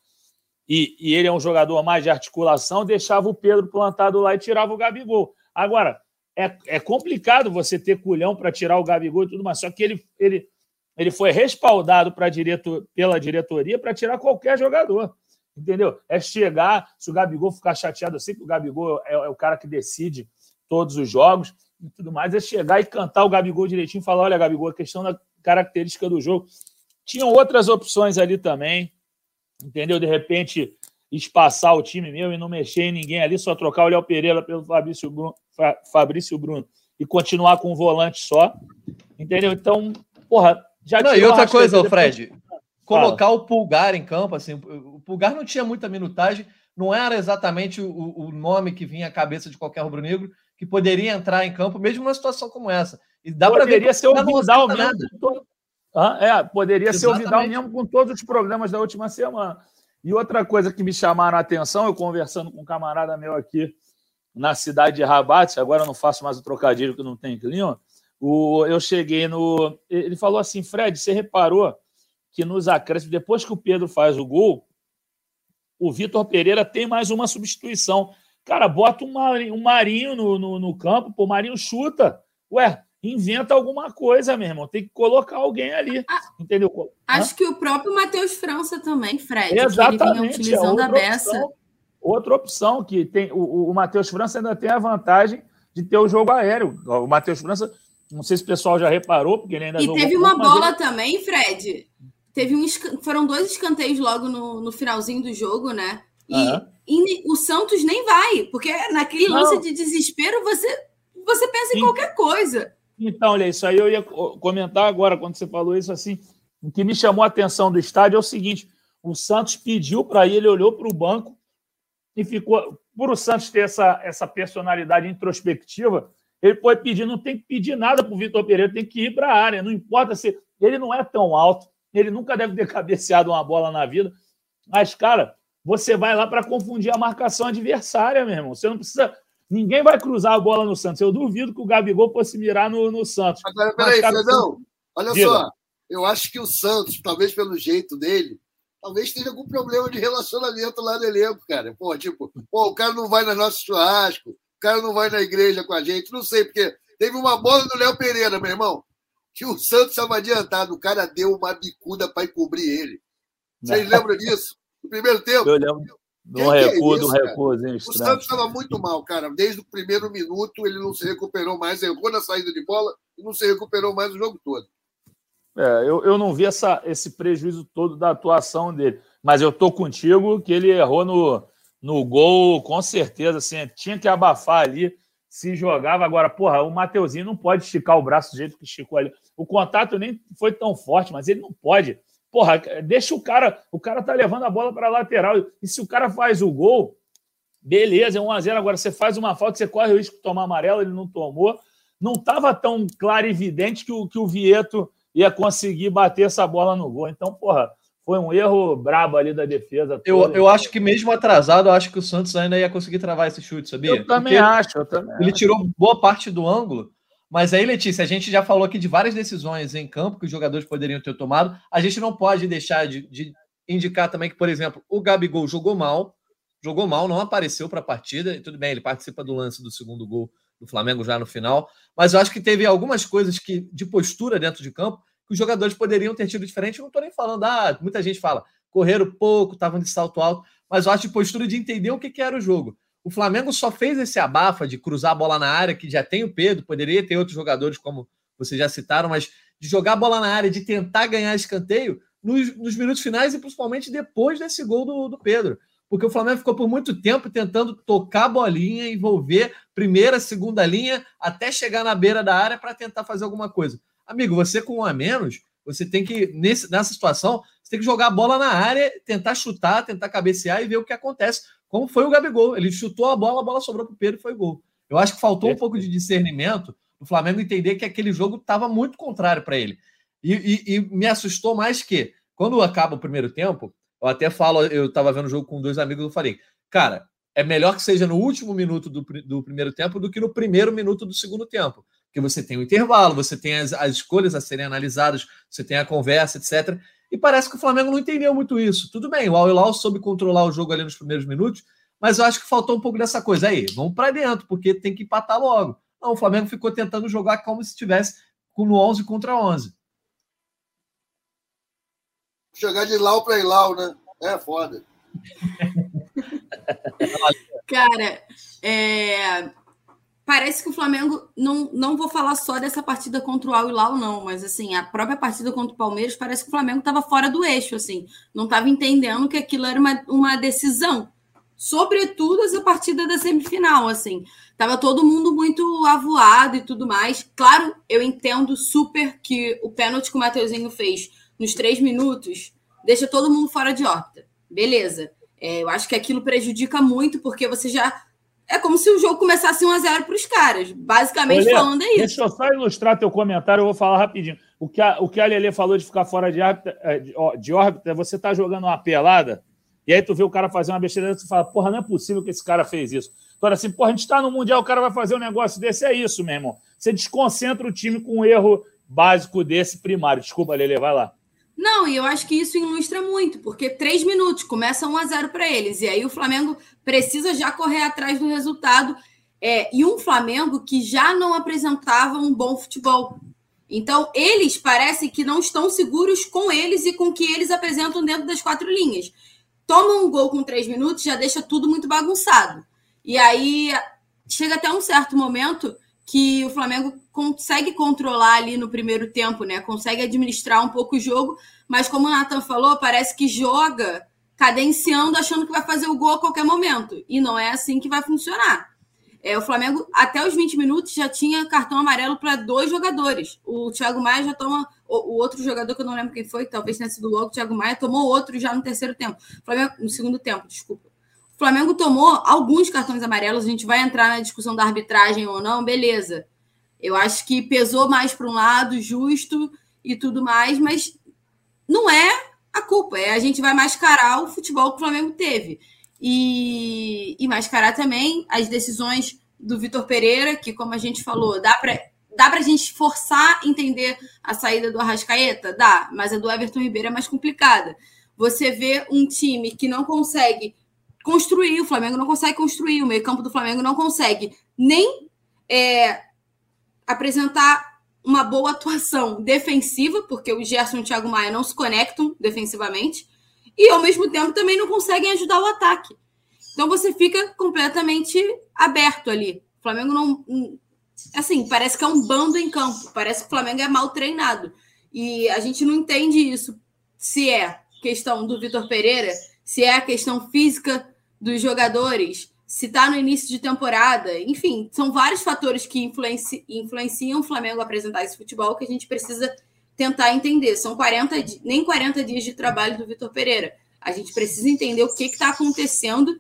e, e, ele é um jogador mais de articulação, deixava o Pedro plantado lá e tirava o Gabigol. Agora, é, é complicado você ter culhão para tirar o Gabigol e tudo mais, só que ele, ele, ele foi respaldado pra diretor, pela diretoria para tirar qualquer jogador. Entendeu? É chegar, se o Gabigol ficar chateado, sei que o Gabigol é, é o cara que decide todos os jogos, e tudo mais, é chegar e cantar o Gabigol direitinho e falar: olha, Gabigol, a questão da característica do jogo. Tinham outras opções ali também, entendeu? De repente, espaçar o time mesmo e não mexer em ninguém ali, só trocar o Léo Pereira pelo Fabrício Bruno, Fabrício Bruno e continuar com o volante só, entendeu? Então, porra, já não, E outra coisa, Fred, colocar o Pulgar em campo, assim, o Pulgar não tinha muita minutagem, não era exatamente o, o nome que vinha à cabeça de qualquer rubro-negro, que poderia entrar em campo, mesmo numa situação como essa. E dá para ver que ser o Vidal mesmo. Ah, é, poderia Exatamente. ser o Vidal mesmo com todos os problemas da última semana. E outra coisa que me chamaram a atenção, eu conversando com um camarada meu aqui na cidade de Rabat, agora eu não faço mais o trocadilho que não tem clima, o, eu cheguei no. Ele falou assim: Fred, você reparou que nos acréscimos, depois que o Pedro faz o gol, o Vitor Pereira tem mais uma substituição. Cara, bota um Marinho, um marinho no, no, no campo, pô, o Marinho chuta. Ué, inventa alguma coisa, meu irmão. Tem que colocar alguém ali. Entendeu? Acho Hã? que o próprio Matheus França também, Fred. Exatamente. ele utilizando é a beça. Opção, outra opção que tem. O, o Matheus França ainda tem a vantagem de ter o jogo aéreo. O Matheus França, não sei se o pessoal já reparou, porque ele ainda E teve uma bola ele... também, Fred. Teve um, foram dois escanteios logo no, no finalzinho do jogo, né? E, uhum. E, o Santos nem vai, porque naquele lance não. de desespero você você pensa em qualquer coisa. Então, olha, isso aí eu ia comentar agora, quando você falou isso assim. O que me chamou a atenção do estádio é o seguinte: o Santos pediu para ir, ele olhou para o banco e ficou. Por o Santos ter essa, essa personalidade introspectiva, ele pode pedir, não tem que pedir nada para o Vitor Pereira, tem que ir para a área. Não importa se. Ele não é tão alto, ele nunca deve ter [laughs] cabeceado uma bola na vida. Mas, cara, você vai lá para confundir a marcação adversária, meu irmão. Você não precisa. Ninguém vai cruzar a bola no Santos. Eu duvido que o Gabigol fosse mirar no, no Santos. Agora, peraí, Mas, Fredão, olha Diga. só. Eu acho que o Santos, talvez pelo jeito dele, talvez tenha algum problema de relacionamento lá no elenco, cara. Pô, tipo, pô, o cara não vai no nosso churrasco, o cara não vai na igreja com a gente, não sei, porque teve uma bola do Léo Pereira, meu irmão, que o Santos estava adiantado, o cara deu uma bicuda para encobrir ele. Vocês lembram disso? No primeiro tempo? Eu lembro. Do recuo, do recuo. O Santos estava muito mal, cara. Desde o primeiro minuto ele não se recuperou mais, errou na saída de bola e não se recuperou mais o jogo todo. É, eu, eu não vi essa, esse prejuízo todo da atuação dele, mas eu tô contigo que ele errou no, no gol, com certeza. Assim, tinha que abafar ali, se jogava. Agora, porra, o Mateuzinho não pode esticar o braço do jeito que esticou ali. O contato nem foi tão forte, mas ele não pode. Porra, deixa o cara. O cara tá levando a bola para lateral. E se o cara faz o gol, beleza, é 1x0. Agora você faz uma falta, você corre o risco de tomar amarelo, ele não tomou. Não estava tão claro e evidente que o, que o Vieto ia conseguir bater essa bola no gol. Então, porra, foi um erro brabo ali da defesa. Eu, eu acho que mesmo atrasado, eu acho que o Santos ainda ia conseguir travar esse chute, sabia? Eu também Porque acho. Eu também ele acho. tirou boa parte do ângulo. Mas aí, Letícia, a gente já falou aqui de várias decisões em campo que os jogadores poderiam ter tomado. A gente não pode deixar de, de indicar também que, por exemplo, o Gabigol jogou mal, jogou mal, não apareceu para a partida. Tudo bem, ele participa do lance do segundo gol do Flamengo já no final. Mas eu acho que teve algumas coisas que de postura dentro de campo que os jogadores poderiam ter tido diferente. Eu não estou nem falando, ah, muita gente fala, correram pouco, estavam de salto alto, mas eu acho de postura de entender o que, que era o jogo. O Flamengo só fez esse abafa de cruzar a bola na área, que já tem o Pedro, poderia ter outros jogadores, como vocês já citaram, mas de jogar a bola na área, de tentar ganhar escanteio nos, nos minutos finais e principalmente depois desse gol do, do Pedro porque o Flamengo ficou por muito tempo tentando tocar a bolinha, envolver primeira, segunda linha, até chegar na beira da área para tentar fazer alguma coisa. Amigo, você com um a menos, você tem que, nesse, nessa situação, você tem que jogar a bola na área, tentar chutar, tentar cabecear e ver o que acontece. Como foi o Gabigol. Ele chutou a bola, a bola sobrou para o Pedro e foi gol. Eu acho que faltou um pouco de discernimento o Flamengo entender que aquele jogo estava muito contrário para ele. E, e, e, me assustou mais que, quando acaba o primeiro tempo, eu até falo, eu estava vendo o jogo com dois amigos, eu falei, cara, é melhor que seja no último minuto do, do primeiro tempo do que no primeiro minuto do segundo tempo. Porque você tem o intervalo, você tem as, as escolhas a serem analisadas, você tem a conversa, etc. E parece que o Flamengo não entendeu muito isso. Tudo bem, o Al-Hilal soube controlar o jogo ali nos primeiros minutos, mas eu acho que faltou um pouco dessa coisa. Aí, vamos para dentro, porque tem que empatar logo. Não, o Flamengo ficou tentando jogar como se estivesse no 11 contra 11. Jogar de Lau para Ilau, né? É foda. [laughs] Cara, é, parece que o Flamengo não, não vou falar só dessa partida contra o Al Hilal não, mas assim, a própria partida contra o Palmeiras parece que o Flamengo estava fora do eixo, assim, não estava entendendo que aquilo era uma, uma decisão. Sobretudo essa partida da semifinal, assim. Tava todo mundo muito avoado e tudo mais. Claro, eu entendo super que o pênalti que o Mateuzinho fez nos três minutos deixa todo mundo fora de órbita. Beleza. É, eu acho que aquilo prejudica muito, porque você já é como se o jogo começasse 1 a 0 para os caras. Basicamente falando é isso. Deixa eu só ilustrar teu comentário, eu vou falar rapidinho. O que a, o que a Lelê falou de ficar fora de órbita, é, de, de órbita, você tá jogando uma pelada, e aí tu vê o cara fazer uma besteira, tu fala, porra, não é possível que esse cara fez isso. Agora assim, porra, a gente tá no Mundial, o cara vai fazer um negócio desse, é isso, meu irmão. Você desconcentra o time com um erro básico desse primário. Desculpa, Lelê, vai lá. Não, e eu acho que isso ilustra muito, porque três minutos, começa 1 a 0 para eles, e aí o Flamengo precisa já correr atrás do resultado. É, e um Flamengo que já não apresentava um bom futebol. Então, eles parecem que não estão seguros com eles e com o que eles apresentam dentro das quatro linhas. Toma um gol com três minutos, já deixa tudo muito bagunçado. E aí chega até um certo momento que o Flamengo consegue controlar ali no primeiro tempo, né? Consegue administrar um pouco o jogo, mas como o Nathan falou, parece que joga cadenciando, achando que vai fazer o gol a qualquer momento. E não é assim que vai funcionar. É, o Flamengo, até os 20 minutos, já tinha cartão amarelo para dois jogadores. O Thiago Maia já toma. O, o, outro jogador, que eu não lembro quem foi, talvez tenha sido logo, o Thiago Maia, tomou outro já no terceiro tempo. Flamengo, no segundo tempo, desculpa. O Flamengo tomou alguns cartões amarelos. A gente vai entrar na discussão da arbitragem ou não, beleza. Eu acho que pesou mais para um lado, justo e tudo mais, mas não é a culpa, é a gente vai mascarar o futebol que o Flamengo teve. E, e mascarar também as decisões do Vitor Pereira, que, como a gente falou, dá para dá a gente forçar entender a saída do Arrascaeta? Dá, mas a do Everton Ribeiro é mais complicada. Você vê um time que não consegue construir, o Flamengo não consegue construir, o meio-campo do Flamengo não consegue nem é, apresentar uma boa atuação defensiva, porque o Gerson e o Thiago Maia não se conectam defensivamente, e ao mesmo tempo também não conseguem ajudar o ataque. Então você fica completamente aberto ali. O Flamengo não. Assim, parece que é um bando em campo, parece que o Flamengo é mal treinado. E a gente não entende isso. Se é questão do Vitor Pereira, se é a questão física dos jogadores, se está no início de temporada, enfim, são vários fatores que influenci, influenciam o Flamengo a apresentar esse futebol que a gente precisa tentar entender. São 40 nem 40 dias de trabalho do Vitor Pereira. A gente precisa entender o que está acontecendo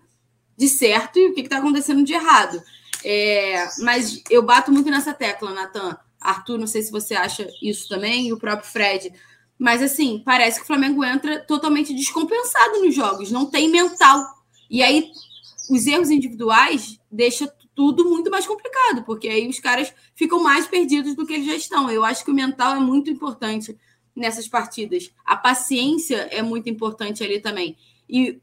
de certo e o que está acontecendo de errado. É, mas eu bato muito nessa tecla, Natan. Arthur, não sei se você acha isso também, e o próprio Fred. Mas assim, parece que o Flamengo entra totalmente descompensado nos jogos, não tem mental. E aí os erros individuais deixa tudo muito mais complicado, porque aí os caras ficam mais perdidos do que eles já estão. Eu acho que o mental é muito importante nessas partidas. A paciência é muito importante ali também. E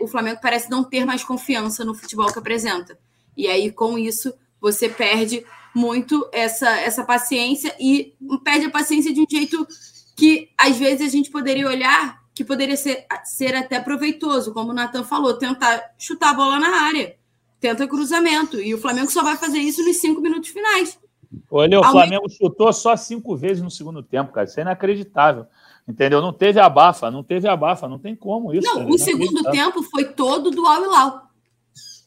o Flamengo parece não ter mais confiança no futebol que apresenta. E aí, com isso, você perde muito essa, essa paciência e perde a paciência de um jeito que, às vezes, a gente poderia olhar que poderia ser, ser até proveitoso, como o Natan falou, tentar chutar a bola na área, tenta cruzamento. E o Flamengo só vai fazer isso nos cinco minutos finais. Olha, o Ao Flamengo chutou só cinco vezes no segundo tempo, cara. Isso é inacreditável. Entendeu? Não teve abafa, não teve abafa, não tem como isso. Não, cara. o segundo tempo foi todo do Al Hilal.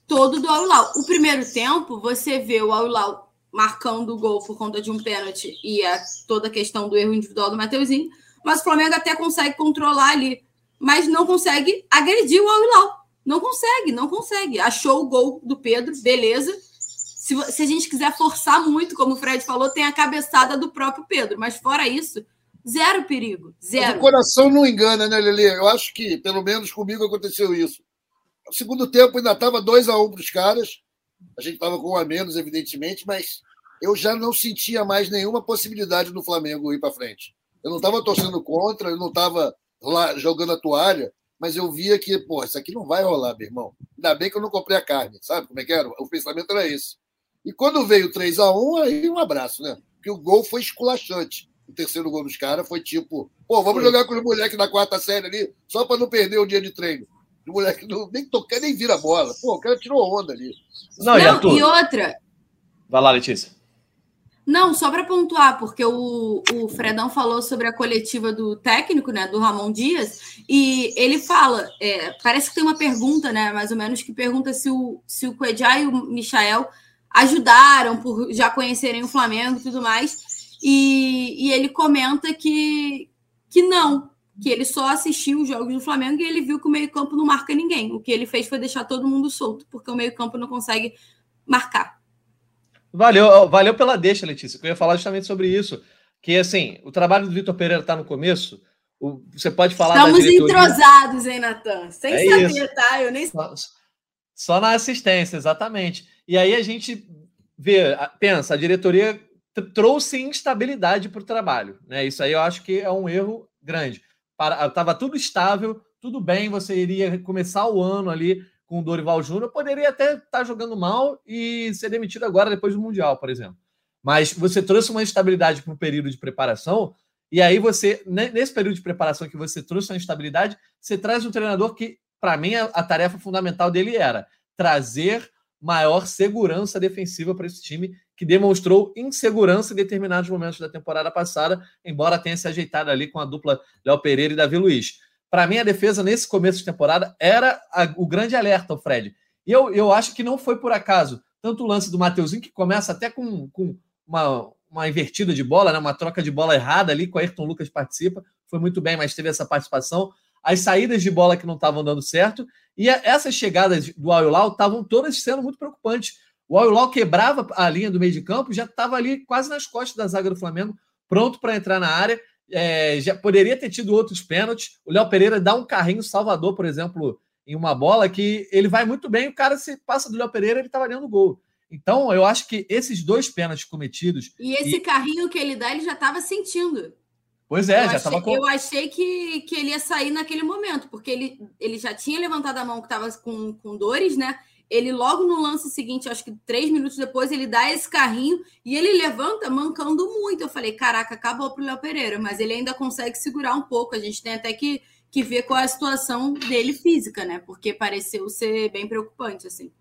Todo do Al Hilal. O primeiro tempo, você vê o Al Hilal marcando o gol por conta de um pênalti e a, toda a questão do erro individual do Mateuzinho mas o Flamengo até consegue controlar ali, mas não consegue agredir o Al-Hilal. Não consegue, não consegue. Achou o gol do Pedro, beleza. Se, se, a gente quiser forçar muito, como o Fred falou, tem a cabeçada do próprio Pedro, mas fora isso, zero perigo, zero. O coração não engana, né, Lele? Eu acho que, pelo menos comigo, aconteceu isso. No segundo tempo ainda estava 2 a 1 um para os caras. A gente estava com um a menos, evidentemente, mas eu já não sentia mais nenhuma possibilidade do Flamengo ir para frente. Eu não estava torcendo contra, eu não estava lá jogando a toalha, mas eu via que, pô, isso aqui não vai rolar, meu irmão. Ainda bem que eu não comprei a carne, sabe como é que era? O pensamento era esse. E quando veio 3 a 1 aí um abraço, né? Porque o gol foi esculachante. O terceiro gol dos caras foi tipo, pô, vamos jogar com os moleques da quarta série ali, só para não perder o dia de treino. O moleque não, nem tocar, nem vira a bola. Pô, o cara tirou onda ali. Não, não e, e outra. Vai lá, Letícia. Não, só para pontuar, porque o, o Fredão falou sobre a coletiva do técnico, né, do Ramon Dias, e ele fala, é, parece que tem uma pergunta, né, mais ou menos, que pergunta se o, se o e o Michael ajudaram por já conhecerem o Flamengo e tudo mais, e, e ele comenta que, que não, que ele só assistiu os jogos do Flamengo e ele viu que o meio-campo não marca ninguém. O que ele fez foi deixar todo mundo solto, porque o meio-campo não consegue marcar. Valeu, valeu pela deixa, Letícia, que eu ia falar justamente sobre isso. Que, assim, o trabalho do Vitor Pereira está no começo, o, você pode falar Estamos entrosados, hein, Natan? Sem é saber, isso. tá? Eu nem só, só na assistência, exatamente. E aí a gente vê, pensa, a diretoria trouxe instabilidade para o trabalho. Né? Isso aí eu acho que é um erro grande. Estava tudo estável, tudo bem, você iria começar o ano ali com o Dorival Júnior, poderia até estar tá jogando mal e ser demitido agora depois do Mundial, por exemplo. Mas você trouxe uma instabilidade para um período de preparação, e aí você, nesse período de preparação que você trouxe uma instabilidade, você traz um treinador que, para mim, a, a tarefa fundamental dele era trazer maior segurança defensiva para esse time, que demonstrou insegurança em determinados momentos da temporada passada, embora tenha se ajeitado ali com a dupla Léo Pereira e Davi Luiz. Para mim, a defesa nesse começo de temporada era a, o grande alerta, o Fred. E eu, eu acho que não foi por acaso. tanto o lance do Mateuzinho, que começa até com, com uma, uma invertida de bola, né? uma troca de bola errada ali, com o Ayrton Lucas participa, foi muito bem, mas teve essa participação. As saídas de bola que não estavam dando certo, e essas chegadas do Aulau estavam todas sendo muito preocupantes. O Aulau quebrava a linha do meio de campo, já estava ali quase nas costas da zaga do Flamengo, pronto para entrar na área. É, já poderia ter tido outros pênaltis. O Léo Pereira dá um carrinho Salvador, por exemplo, em uma bola que ele vai muito bem, o cara se passa do Léo Pereira, ele estava dentro do gol. Então, eu acho que esses dois pênaltis cometidos. E esse e... carrinho que ele dá, ele já estava sentindo. Pois é, eu já estava com... Eu achei que, que ele ia sair naquele momento, porque ele, ele já tinha levantado a mão que estava com, com dores, né? Ele logo no lance seguinte, acho que três minutos depois, ele dá esse carrinho e ele levanta mancando muito. Eu falei, caraca, acabou pro Léo Pereira, mas ele ainda consegue segurar um pouco. A gente tem até que, que ver qual é a situação dele física, né? Porque pareceu ser bem preocupante, assim.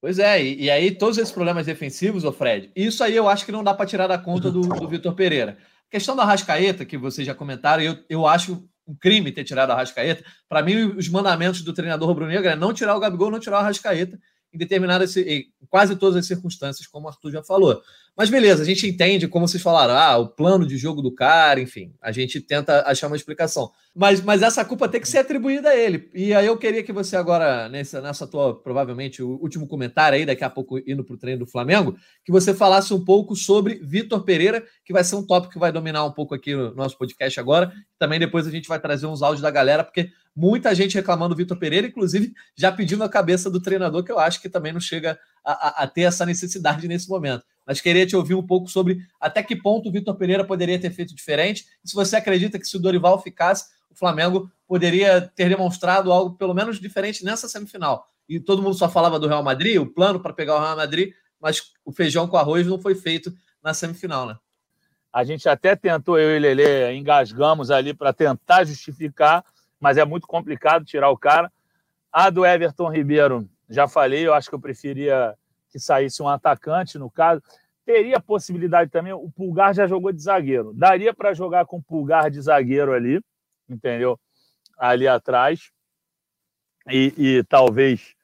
Pois é, e, e, aí todos esses problemas defensivos, o Fred, isso aí eu acho que não dá para tirar da conta do, do Vitor Pereira. A questão da Rascaeta, que vocês já comentaram, eu, eu acho um crime ter tirado a Rascaeta. Para mim, os mandamentos do treinador rubro-negro é não tirar o Gabigol, não tirar o Rascaeta em determinadas, em quase todas as circunstâncias, como o Arthur já falou. Mas beleza, a gente entende, como vocês falaram, ah, o plano de jogo do cara, enfim, a gente tenta achar uma explicação. Mas, mas essa culpa tem que ser atribuída a ele. E aí eu queria que você agora, nessa, nessa tua, provavelmente, o último comentário aí, daqui a pouco indo para o treino do Flamengo, que você falasse um pouco sobre Vitor Pereira, que vai ser um tópico que vai dominar um pouco aqui no nosso podcast agora. Também depois a gente vai trazer uns áudios da galera, porque muita gente reclamando do Vitor Pereira, inclusive já pedindo a cabeça do treinador, que eu acho que também não chega a, a, a ter essa necessidade nesse momento mas queria te ouvir um pouco sobre até que ponto o Vitor Pereira poderia ter feito diferente. E se você acredita que se o Dorival ficasse, o Flamengo poderia ter demonstrado algo pelo menos diferente nessa semifinal. E todo mundo só falava do Real Madrid, o plano para pegar o Real Madrid, mas o feijão com arroz não foi feito na semifinal, né? A gente até tentou, eu e Lele, engasgamos ali para tentar justificar, mas é muito complicado tirar o cara. A do Everton Ribeiro, já falei, eu acho que eu preferia que saísse um atacante, no caso. Teria possibilidade também, o Pulgar já jogou de zagueiro. Daria para jogar com o Pulgar de zagueiro ali, entendeu? Ali atrás. E, e talvez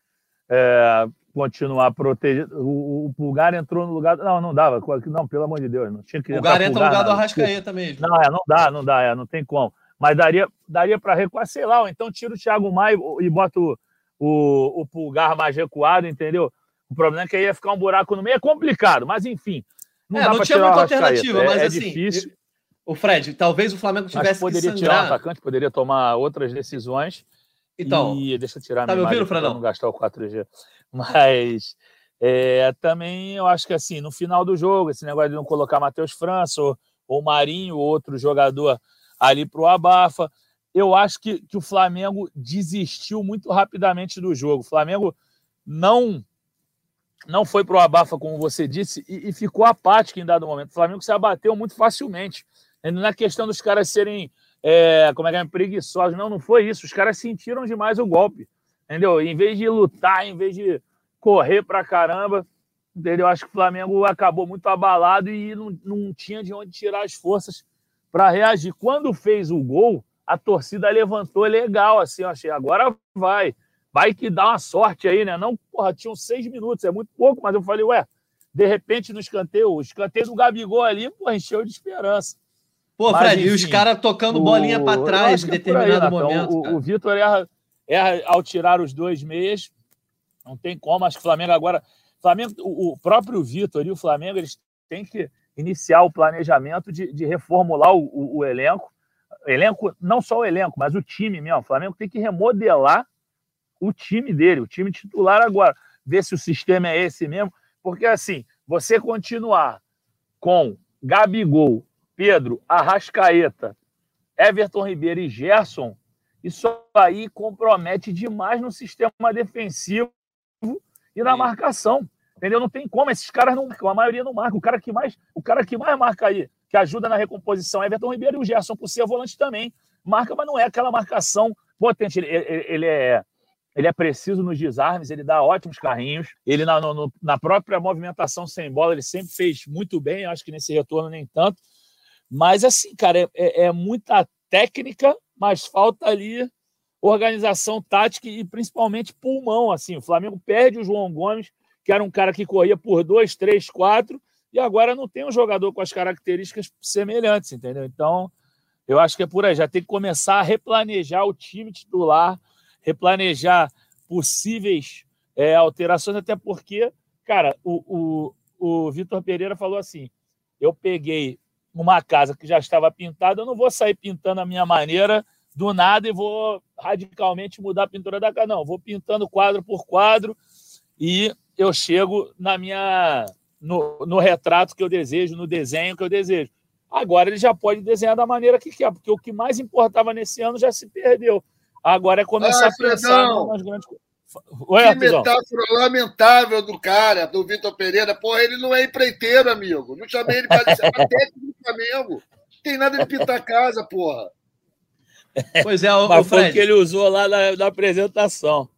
é, continuar protegido. O, o, Pulgar entrou no lugar. Não, não dava. Não, pelo amor de Deus. Não tinha que. O Pulgar entra no lugar do Arrascaeta mesmo. Não, é, não dá, não dá, é, não tem como. Mas daria, daria para recuar, sei lá, ou então tira o Thiago Maia e bota o, o, o Pulgar mais recuado, entendeu? O problema é que aí ia ficar um buraco no meio. É complicado, mas enfim. Não, é, não tinha muita alternativa, mas é, assim. É difícil. O Fred, talvez o Flamengo tivesse mas poderia que tirar um atacante, poderia tomar outras decisões. Então, e deixa eu tirar tá minha me ouvindo, não gastar o 4G. [laughs] Mas é, também eu acho que assim, no final do jogo, esse negócio de não colocar Matheus França ou, ou Marinho, outro jogador ali para o Abafa, eu acho que, que o Flamengo desistiu muito rapidamente do jogo. O Flamengo não não foi para o abafa, como você disse, e, e, ficou apático em dado momento. O Flamengo se abateu muito facilmente. Não é questão dos caras serem, é, como é que é, preguiçosos. Não, não foi isso. Os caras sentiram demais o golpe, entendeu? Em vez de lutar, em vez de correr para caramba, entendeu? Acho que o Flamengo acabou muito abalado e não, não tinha de onde tirar as forças para reagir. Quando fez o gol, a torcida levantou legal, assim, eu achei, agora vai vai que dá uma sorte aí, né? Não, porra, tinham seis minutos, é muito pouco, mas eu falei, ué, de repente no escanteio, o escanteio do Gabigol ali, porra, encheu de esperança. Pô, mas, Fred, enfim, e os caras tocando o... bolinha para trás em determinado aí, momento. O, o Vitor erra, erra ao tirar os dois meias, não tem como, acho que o Flamengo agora. Flamengo, o, o próprio Vitor e o Flamengo, eles têm que iniciar o planejamento de, de reformular o, o, o elenco. Elenco, não só o elenco, mas o time mesmo. O Flamengo tem que remodelar o time dele, o time titular agora, ver se o sistema é esse mesmo, porque assim, você continuar com Gabigol, Pedro, Arrascaeta, Everton Ribeiro e Gerson, isso aí compromete demais no sistema defensivo e na marcação. Entendeu? Não tem como, esses caras não a maioria não marca. O cara que mais, o cara que mais marca aí, que ajuda na recomposição, é Everton Ribeiro e o Gerson, por ser volante também. Marca, mas não é aquela marcação potente. Ele, ele, ele é ele é preciso nos desarmes, ele dá ótimos carrinhos. Ele, na, no, na própria movimentação sem bola, ele sempre fez muito bem. Acho que nesse retorno nem tanto. Mas, assim, cara, é, é, é muita técnica, mas falta ali organização tática e principalmente pulmão. Assim, o Flamengo perde o João Gomes, que era um cara que corria por dois, três, quatro, e agora não tem um jogador com as características semelhantes, entendeu? Então, eu acho que é por aí. Já tem que começar a replanejar o time titular, replanejar possíveis é, alterações, até porque, cara, o, o, o Vitor Pereira falou assim: eu peguei uma casa que já estava pintada, eu não vou sair pintando a minha maneira do nada e vou radicalmente mudar a pintura da casa. Não, vou pintando quadro por quadro e eu chego na minha no, no retrato que eu desejo, no desenho que eu desejo. Agora ele já pode desenhar da maneira que quer, porque o que mais importava nesse ano já se perdeu. Agora é começar ah, a pensar nas grandes coisas. Oi, que metáfora lamentável do cara, do Vitor Pereira. Porra, ele não é empreiteiro, amigo. Não chamei ele para ser técnico do Flamengo. Não tem nada de pintar a casa, porra. Pois é, o, Mas o foi o que ele usou lá na, na apresentação.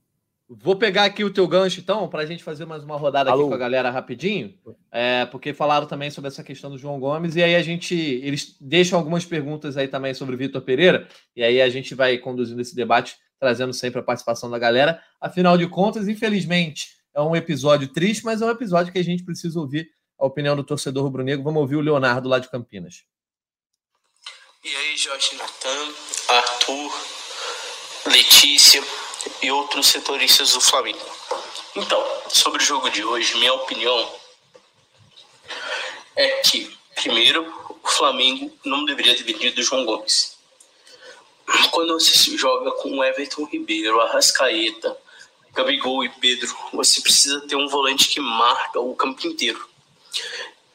Vou pegar aqui o teu gancho, então, para a gente fazer mais uma rodada Alô. aqui com a galera rapidinho, é, porque falaram também sobre essa questão do João Gomes, e aí a gente. Eles deixam algumas perguntas aí também sobre o Vitor Pereira, e aí a gente vai conduzindo esse debate, trazendo sempre a participação da galera. Afinal de contas, infelizmente, é um episódio triste, mas é um episódio que a gente precisa ouvir a opinião do torcedor rubro-negro. Vamos ouvir o Leonardo lá de Campinas. E aí, Jorge Natan, Arthur, Letícia e outros setoristas do Flamengo. Então, sobre o jogo de hoje, minha opinião é que, primeiro, o Flamengo não deveria ter vendido o João Gomes. Quando você joga com Everton Ribeiro, Arrascaeta, Gabigol e Pedro, você precisa ter um volante que marca o campo inteiro.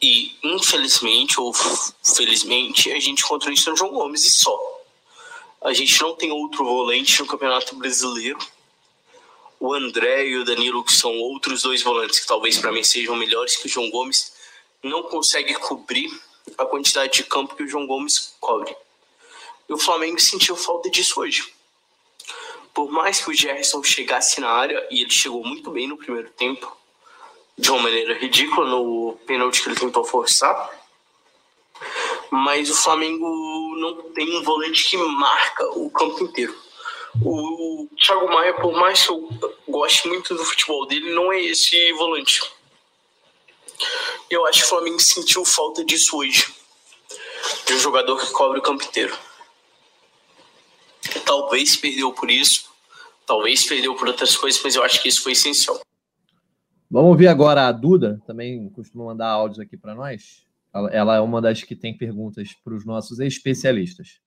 E, infelizmente, ou felizmente, a gente encontrou isso no João Gomes e só. A gente não tem outro volante no Campeonato Brasileiro. O André e o Danilo, que são outros dois volantes que talvez para mim sejam melhores que o João Gomes, não consegue cobrir a quantidade de campo que o João Gomes cobre. E o Flamengo sentiu falta disso hoje. Por mais que o Gerson chegasse na área, e ele chegou muito bem no primeiro tempo, de uma maneira ridícula no pênalti que ele tentou forçar, mas o Flamengo não tem um volante que marca o campo inteiro. O Thiago Maia, por mais que eu goste muito do futebol dele, não é esse volante. Eu acho que o Flamengo sentiu falta disso hoje. De um jogador que cobre o campo inteiro. Talvez perdeu por isso, talvez perdeu por outras coisas, mas eu acho que isso foi essencial. Vamos ouvir agora a Duda, também costuma mandar áudios aqui para nós. Ela é uma das que tem perguntas para os nossos especialistas.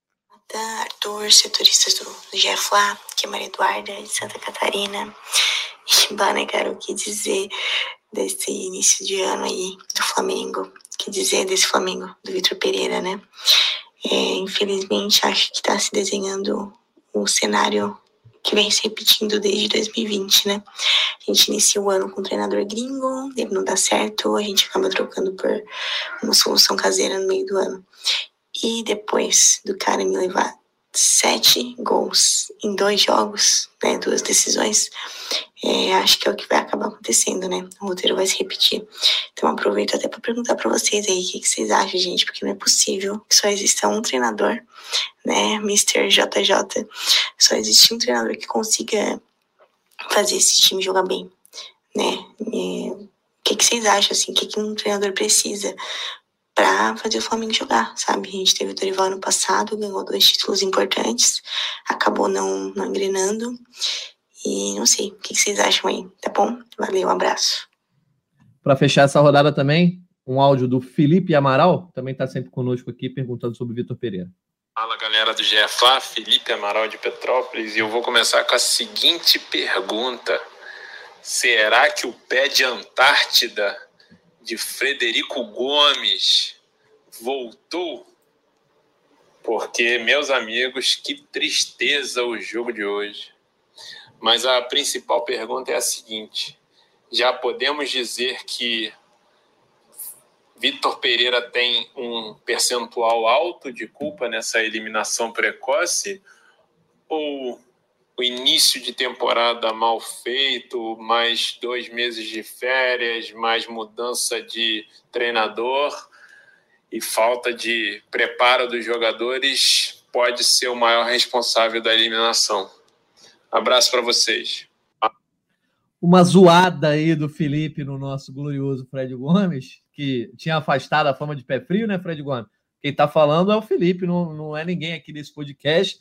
Da Arthur, setoristas do Jeff lá, que é Maria Eduarda, de Santa Catarina. E, bah, cara, o que dizer desse início de ano aí do Flamengo? O que dizer desse Flamengo do Vitor Pereira, né? É, infelizmente, acho que está se desenhando um cenário que vem se repetindo desde 2020, né? A gente inicia o ano com um treinador gringo, ele não dá certo, a gente acaba trocando por uma solução caseira no meio do ano. E depois do cara me levar sete gols em dois jogos, né, duas decisões, é, acho que é o que vai acabar acontecendo, né? O roteiro vai se repetir. Então aproveito até para perguntar para vocês aí o que, que, vocês acham, gente, porque não é possível que só exista um treinador, né, Mr. JJ, só existe um treinador que consiga fazer esse time jogar bem, né? É, o que, que vocês acham, assim, o que, que um treinador precisa para fazer o Flamengo jogar, sabe? A gente teve o Dorival ano passado, ganhou dois títulos importantes, acabou não, não engrenando. E não sei, o que vocês acham aí? Tá bom? Valeu, um abraço. Para fechar essa rodada também, um áudio do Felipe Amaral, também está sempre conosco aqui, perguntando sobre o Vitor Pereira. Galera do GFA, Felipe Amaral de Petrópolis, e eu vou começar com a seguinte pergunta: Será que o pé de Antártida de Frederico Gomes voltou? Porque, meus amigos, que tristeza o jogo de hoje. Mas a principal pergunta é a seguinte: já podemos dizer que Vitor Pereira tem um percentual alto de culpa nessa eliminação precoce? Ou o início de temporada mal feito, mais dois meses de férias, mais mudança de treinador e falta de preparo dos jogadores pode ser o maior responsável da eliminação. Abraço para vocês. uma zoada aí do Felipe no nosso glorioso Fred Gomes, que tinha afastado a fama de pé frio, né, Fred Gomes? Quem tá falando é o Felipe, não, não é ninguém aqui desse podcast.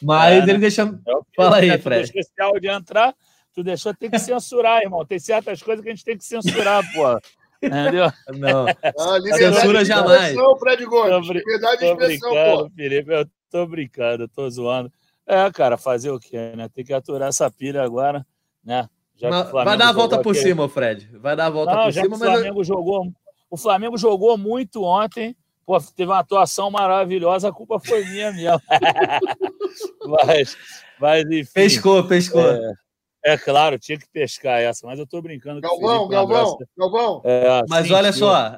Mas é, ele né? deixa. É Fala aí, Fred. especial de entrar, tu deixou, tem que censurar, irmão. Tem certas coisas que a gente tem que censurar, pô. Entendeu? Não. Ah, Censura jamais. Fred Gomes. Tô, liberdade de expressão, pô. Felipe, eu tô brincando, eu tô zoando. É, cara, fazer o quê, né? Tem que aturar essa pilha agora, né? vai dar a volta por aqui. cima, Fred. Vai dar a volta Não, por cima, mas. O Flamengo, jogou, o Flamengo jogou muito ontem. Pô, teve uma atuação maravilhosa, a culpa foi minha mesmo. [laughs] mas, mas, enfim. Pescou, pescou. É, é, claro, tinha que pescar essa, mas eu tô brincando. Galvão, Galvão, Galvão. É, mas sim, olha só,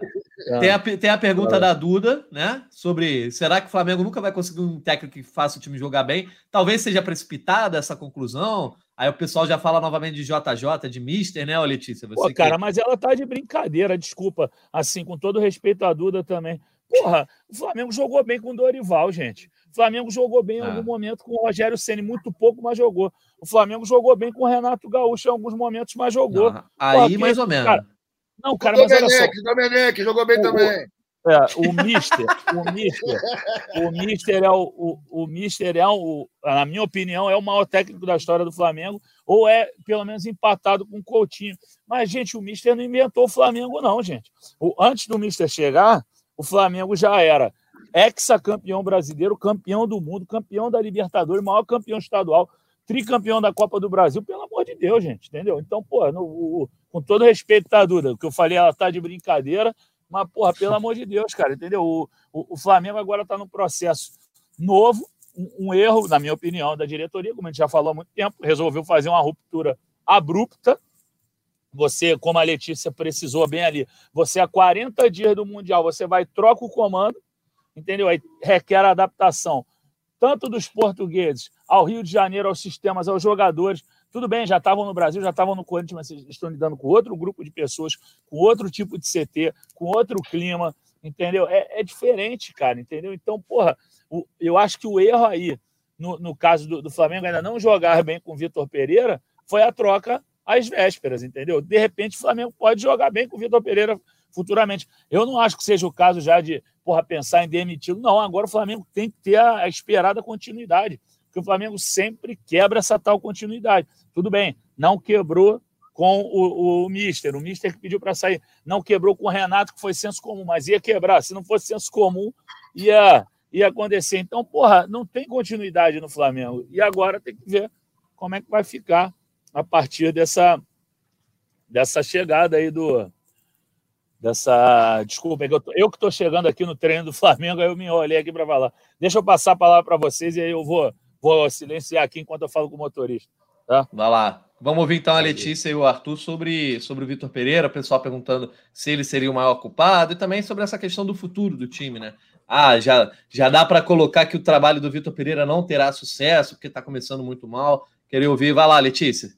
tem a, tem a pergunta da Duda, né? Sobre será que o Flamengo nunca vai conseguir um técnico que faça o time jogar bem? Talvez seja precipitada essa conclusão. Aí o pessoal já fala novamente de JJ, de Mister, né, Letícia? Você Pô, cara, mas ela tá de brincadeira, desculpa. Assim, com todo respeito à Duda também. Porra, o Flamengo jogou bem com o Dorival, gente. O Flamengo jogou bem em ah. algum momento com o Rogério Ceni muito pouco, mas jogou. O Flamengo jogou bem com o Renato Gaúcho em alguns momentos, mas jogou. Não, aí, Porra, mais ou menos. Cara, não, cara, o mas Domenech, olha Domenech jogou bem o, também. É, o Mister, o Mister, o Mister é o, o, o Mister é o, na minha opinião, é o maior técnico da história do Flamengo, ou é pelo menos empatado com o Coutinho. Mas, gente, o Mister não inventou o Flamengo, não, gente. O, antes do Mister chegar, o Flamengo já era ex-campeão brasileiro, campeão do mundo, campeão da Libertadores, maior campeão estadual, tricampeão da Copa do Brasil, pelo amor de Deus, gente, entendeu? Então, pô, no, o, com todo respeito, tá, Duda? O que eu falei, ela tá de brincadeira, mas, porra, pelo amor de Deus, cara, entendeu? O, o, o Flamengo agora está num processo novo, um, um, erro, na minha opinião, da diretoria, como a gente já falou há muito tempo, resolveu fazer uma ruptura abrupta. Você, como a Letícia precisou bem ali, você há 40 dias do Mundial, você vai, troca o comando, entendeu? Aí requer adaptação, tanto dos portugueses ao Rio de Janeiro, aos sistemas, aos jogadores. Tudo bem, já estavam no Brasil, já estavam no Corinthians, mas estão lidando com outro grupo de pessoas, com outro tipo de CT, com outro clima, entendeu? É, é diferente, cara, entendeu? Então, porra, o, eu acho que o erro aí, no, no caso do, do Flamengo, ainda não jogar bem com o Vitor Pereira, foi a troca às vésperas, entendeu? De repente, o Flamengo pode jogar bem com o Vitor Pereira futuramente. Eu não acho que seja o caso já de porra, pensar em demitir. Não, agora o Flamengo tem que ter a, a esperada continuidade porque o Flamengo sempre quebra essa tal continuidade. Tudo bem, não quebrou com o, o Mister, o Mister que pediu para sair, não quebrou com o Renato, que foi senso comum, mas ia quebrar. Se não fosse senso comum, ia, ia acontecer. Então, porra, não tem continuidade no Flamengo. E agora tem que ver como é que vai ficar a partir dessa, dessa chegada aí do. Dessa. Desculpa, é eu, eu que estou chegando aqui no treino do Flamengo, aí eu me olhei aqui para falar. Deixa eu passar a palavra para vocês e aí eu vou Vou silenciar aqui enquanto eu falo com o motorista. Tá? Vai lá. Vamos ouvir então a Letícia e o Arthur sobre, sobre o Vitor Pereira, o pessoal perguntando se ele seria o maior culpado e também sobre essa questão do futuro do time, né? Ah, já, já dá para colocar que o trabalho do Vitor Pereira não terá sucesso, porque está começando muito mal. Queria ouvir. Vai lá, Letícia.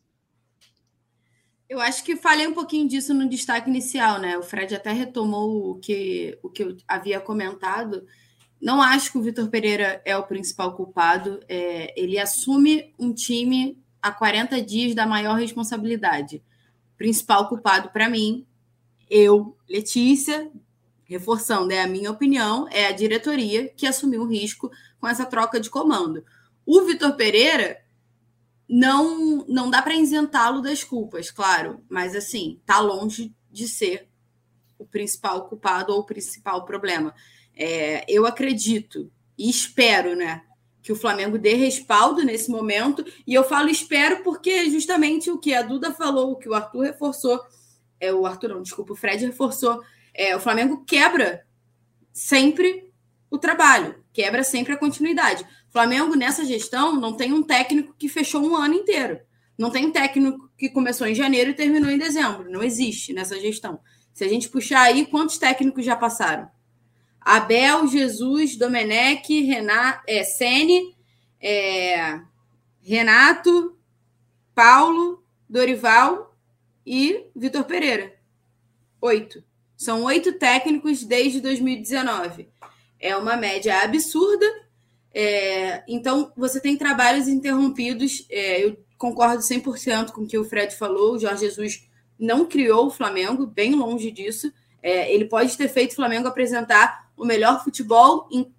Eu acho que falei um pouquinho disso no destaque inicial, né? O Fred até retomou o que, o que eu havia comentado. Não acho que o Vitor Pereira é o principal culpado. É, ele assume um time há 40 dias da maior responsabilidade. Principal culpado para mim, eu, Letícia, reforçando, é a minha opinião, é a diretoria que assumiu o risco com essa troca de comando. O Vitor Pereira não não dá para isentá-lo das culpas, claro, mas assim, tá longe de ser o principal culpado ou o principal problema. É, eu acredito e espero, né, que o Flamengo dê respaldo nesse momento. E eu falo espero porque justamente o que a Duda falou, o que o Arthur reforçou, é o Arthur não, desculpa, o Fred reforçou, é, o Flamengo quebra sempre o trabalho, quebra sempre a continuidade. O Flamengo nessa gestão não tem um técnico que fechou um ano inteiro. Não tem um técnico que começou em janeiro e terminou em dezembro. Não existe nessa gestão. Se a gente puxar aí, quantos técnicos já passaram? Abel, Jesus, Domenech, Renato, é, Sene, é, Renato, Paulo, Dorival e Vitor Pereira. Oito. São oito técnicos desde 2019. É uma média absurda. É, então, você tem trabalhos interrompidos. É, eu concordo 100% com o que o Fred falou. O Jorge Jesus não criou o Flamengo, bem longe disso. É, ele pode ter feito o Flamengo apresentar o melhor futebol em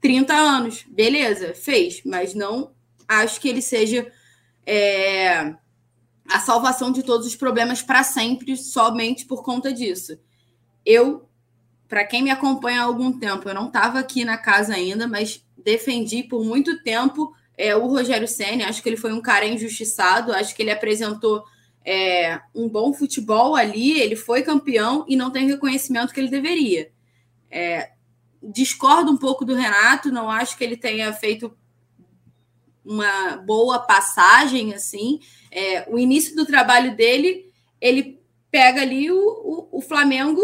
30 anos. Beleza, fez, mas não acho que ele seja é, a salvação de todos os problemas para sempre, somente por conta disso. Eu, para quem me acompanha há algum tempo, eu não estava aqui na casa ainda, mas defendi por muito tempo é, o Rogério Senna. Acho que ele foi um cara injustiçado, acho que ele apresentou é, um bom futebol ali, ele foi campeão e não tem reconhecimento que ele deveria. É, discordo um pouco do Renato, não acho que ele tenha feito uma boa passagem assim. É, o início do trabalho dele, ele pega ali o, o, o, Flamengo,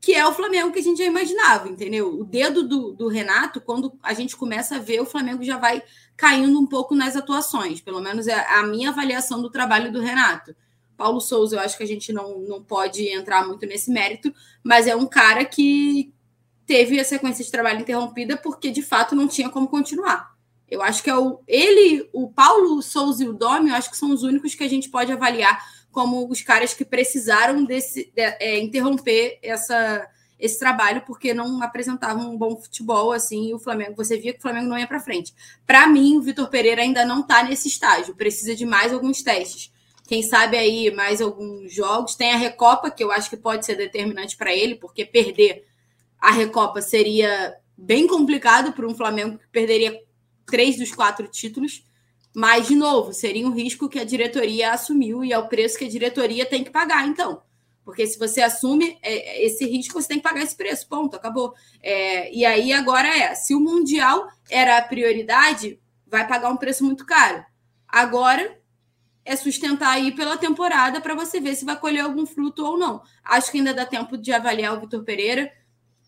que é o Flamengo que a gente já imaginava, entendeu? O dedo do, do Renato, quando a gente começa a ver, o Flamengo já vai caindo um pouco nas atuações, pelo menos é a minha avaliação do trabalho do Renato. Paulo Souza, eu acho que a gente não, não pode entrar muito nesse mérito, mas é um cara que teve a sequência de trabalho interrompida porque de fato não tinha como continuar. Eu acho que é o ele, o Paulo Souza e o Domi, eu acho que são os únicos que a gente pode avaliar como os caras que precisaram desse, de, é, interromper essa, esse trabalho porque não apresentavam um bom futebol assim e o Flamengo você via que o Flamengo não ia para frente. Para mim, o Vitor Pereira ainda não está nesse estágio, precisa de mais alguns testes. Quem sabe aí mais alguns jogos. Tem a Recopa, que eu acho que pode ser determinante para ele, porque perder a Recopa seria bem complicado para um Flamengo que perderia três dos quatro títulos. Mas, de novo, seria um risco que a diretoria assumiu e é o preço que a diretoria tem que pagar, então. Porque se você assume é, esse risco, você tem que pagar esse preço. Ponto, acabou. É, e aí agora é: se o Mundial era a prioridade, vai pagar um preço muito caro. Agora é sustentar aí pela temporada para você ver se vai colher algum fruto ou não. Acho que ainda dá tempo de avaliar o Vitor Pereira.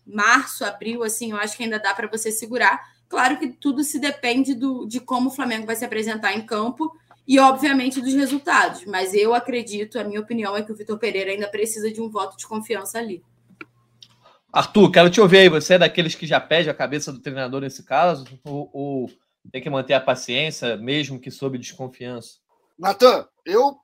Março, abril, assim, eu acho que ainda dá para você segurar. Claro que tudo se depende do, de como o Flamengo vai se apresentar em campo e, obviamente, dos resultados. Mas eu acredito, a minha opinião é que o Vitor Pereira ainda precisa de um voto de confiança ali. Arthur, quero te ouvir aí. Você é daqueles que já pede a cabeça do treinador nesse caso? Ou, ou tem que manter a paciência, mesmo que sob desconfiança? Natan, eu,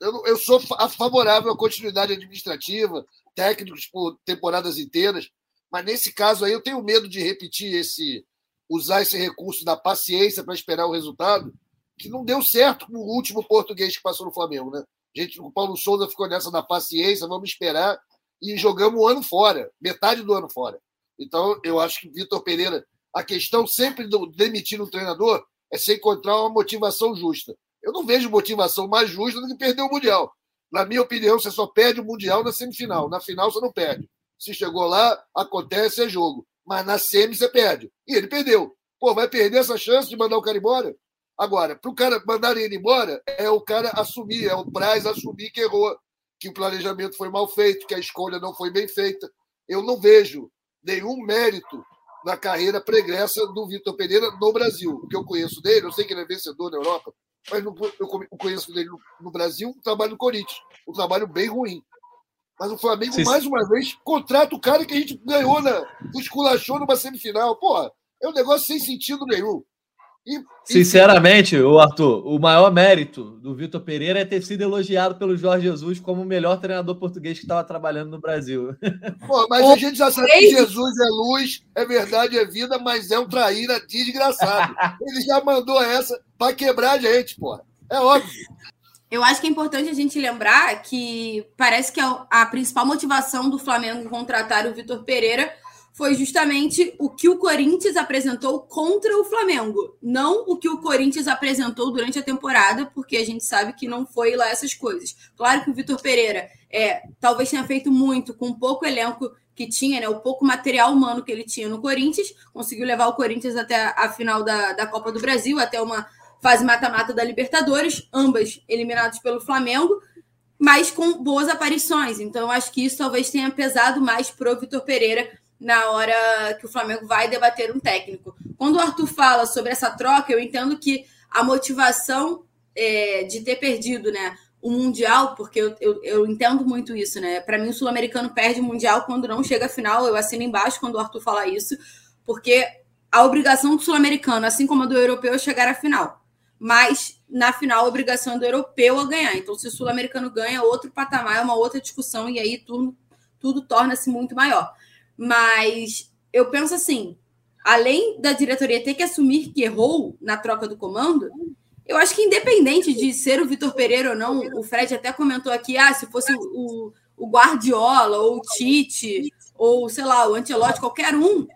eu, eu sou favorável à continuidade administrativa, técnicos por temporadas inteiras, mas nesse caso aí eu tenho medo de repetir esse, usar esse recurso da paciência para esperar o resultado, que não deu certo com o último português que passou no Flamengo, né? Gente, o Paulo Souza ficou nessa da paciência, vamos esperar, e jogamos o ano fora, metade do ano fora. Então, eu acho que Vitor Pereira, a questão sempre do demitir um treinador é se encontrar uma motivação justa. Eu não vejo motivação mais justa do que perder o Mundial. Na minha opinião, você só perde o Mundial na semifinal. Na final, você não perde. Se chegou lá, acontece, é jogo mas na semi você perde. E ele perdeu. Pô, vai perder essa chance de mandar o cara embora? Agora, para o cara mandar ele embora, é o cara assumir, é o Braz assumir que errou, que o planejamento foi mal feito, que a escolha não foi bem feita. Eu não vejo nenhum mérito na carreira pregressa do Vitor Pereira no Brasil. O que eu conheço dele, eu sei que ele é vencedor na Europa, mas eu conheço dele no Brasil um trabalho no Corinthians, um trabalho bem ruim. Mas o Flamengo, Sim. mais uma vez, contrata o cara que a gente ganhou, na, esculachou numa semifinal. Porra, é um negócio sem sentido nenhum. E, Sinceramente, o Arthur, o maior mérito do Vitor Pereira é ter sido elogiado pelo Jorge Jesus como o melhor treinador português que estava trabalhando no Brasil. [laughs] Pô, mas a gente já sabe que Jesus é luz, é verdade, é vida, mas é um traíra desgraçado. [laughs] Ele já mandou essa para quebrar a gente, porra. É óbvio. Eu acho que é importante a gente lembrar que parece que a, a principal motivação do Flamengo contratar o Vitor Pereira foi justamente o que o Corinthians apresentou contra o Flamengo, não o que o Corinthians apresentou durante a temporada, porque a gente sabe que não foi lá essas coisas. Claro que o Vitor Pereira é, talvez tenha feito muito com pouco elenco que tinha, né, o pouco material humano que ele tinha no Corinthians, conseguiu levar o Corinthians até a final da, da Copa do Brasil, até uma fase mata-mata da Libertadores, ambas eliminadas pelo Flamengo, mas com boas aparições. Então, acho que isso talvez tenha pesado mais para o Vitor Pereira na hora que o Flamengo vai debater um técnico. Quando o Arthur fala sobre essa troca, eu entendo que a motivação é, de ter perdido né, o Mundial, porque eu, eu, eu entendo muito isso, né? Para mim, o Sul-Americano perde o Mundial quando não chega à final. Eu assino embaixo quando o Arthur fala isso, porque a obrigação do Sul-Americano, assim como a do Europeu, é chegar à final mas na final a obrigação é do europeu a ganhar. Então, se o sul-americano ganha, outro patamar, é uma outra discussão, e aí tudo, tudo torna-se muito maior. Mas eu penso assim: além da diretoria ter que assumir que errou na troca do comando, eu acho que independente de ser o Vitor Pereira ou não, o Fred até comentou aqui, ah, se fosse o, o Guardiola ou o Tite ou sei lá, o Ancelotti, qualquer um,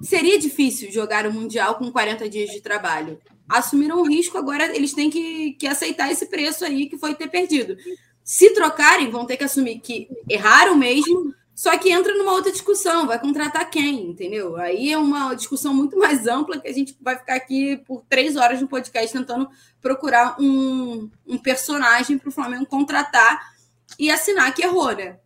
seria difícil jogar o Mundial com 40 dias de trabalho. Assumiram o risco, agora eles têm que, que aceitar esse preço aí que foi ter perdido. Se trocarem, vão ter que assumir que erraram mesmo, só que entra numa outra discussão, vai contratar quem, entendeu? Aí é uma discussão muito mais ampla que a gente vai ficar aqui por três horas no podcast tentando procurar um, um personagem para o Flamengo contratar e assinar que errou, né?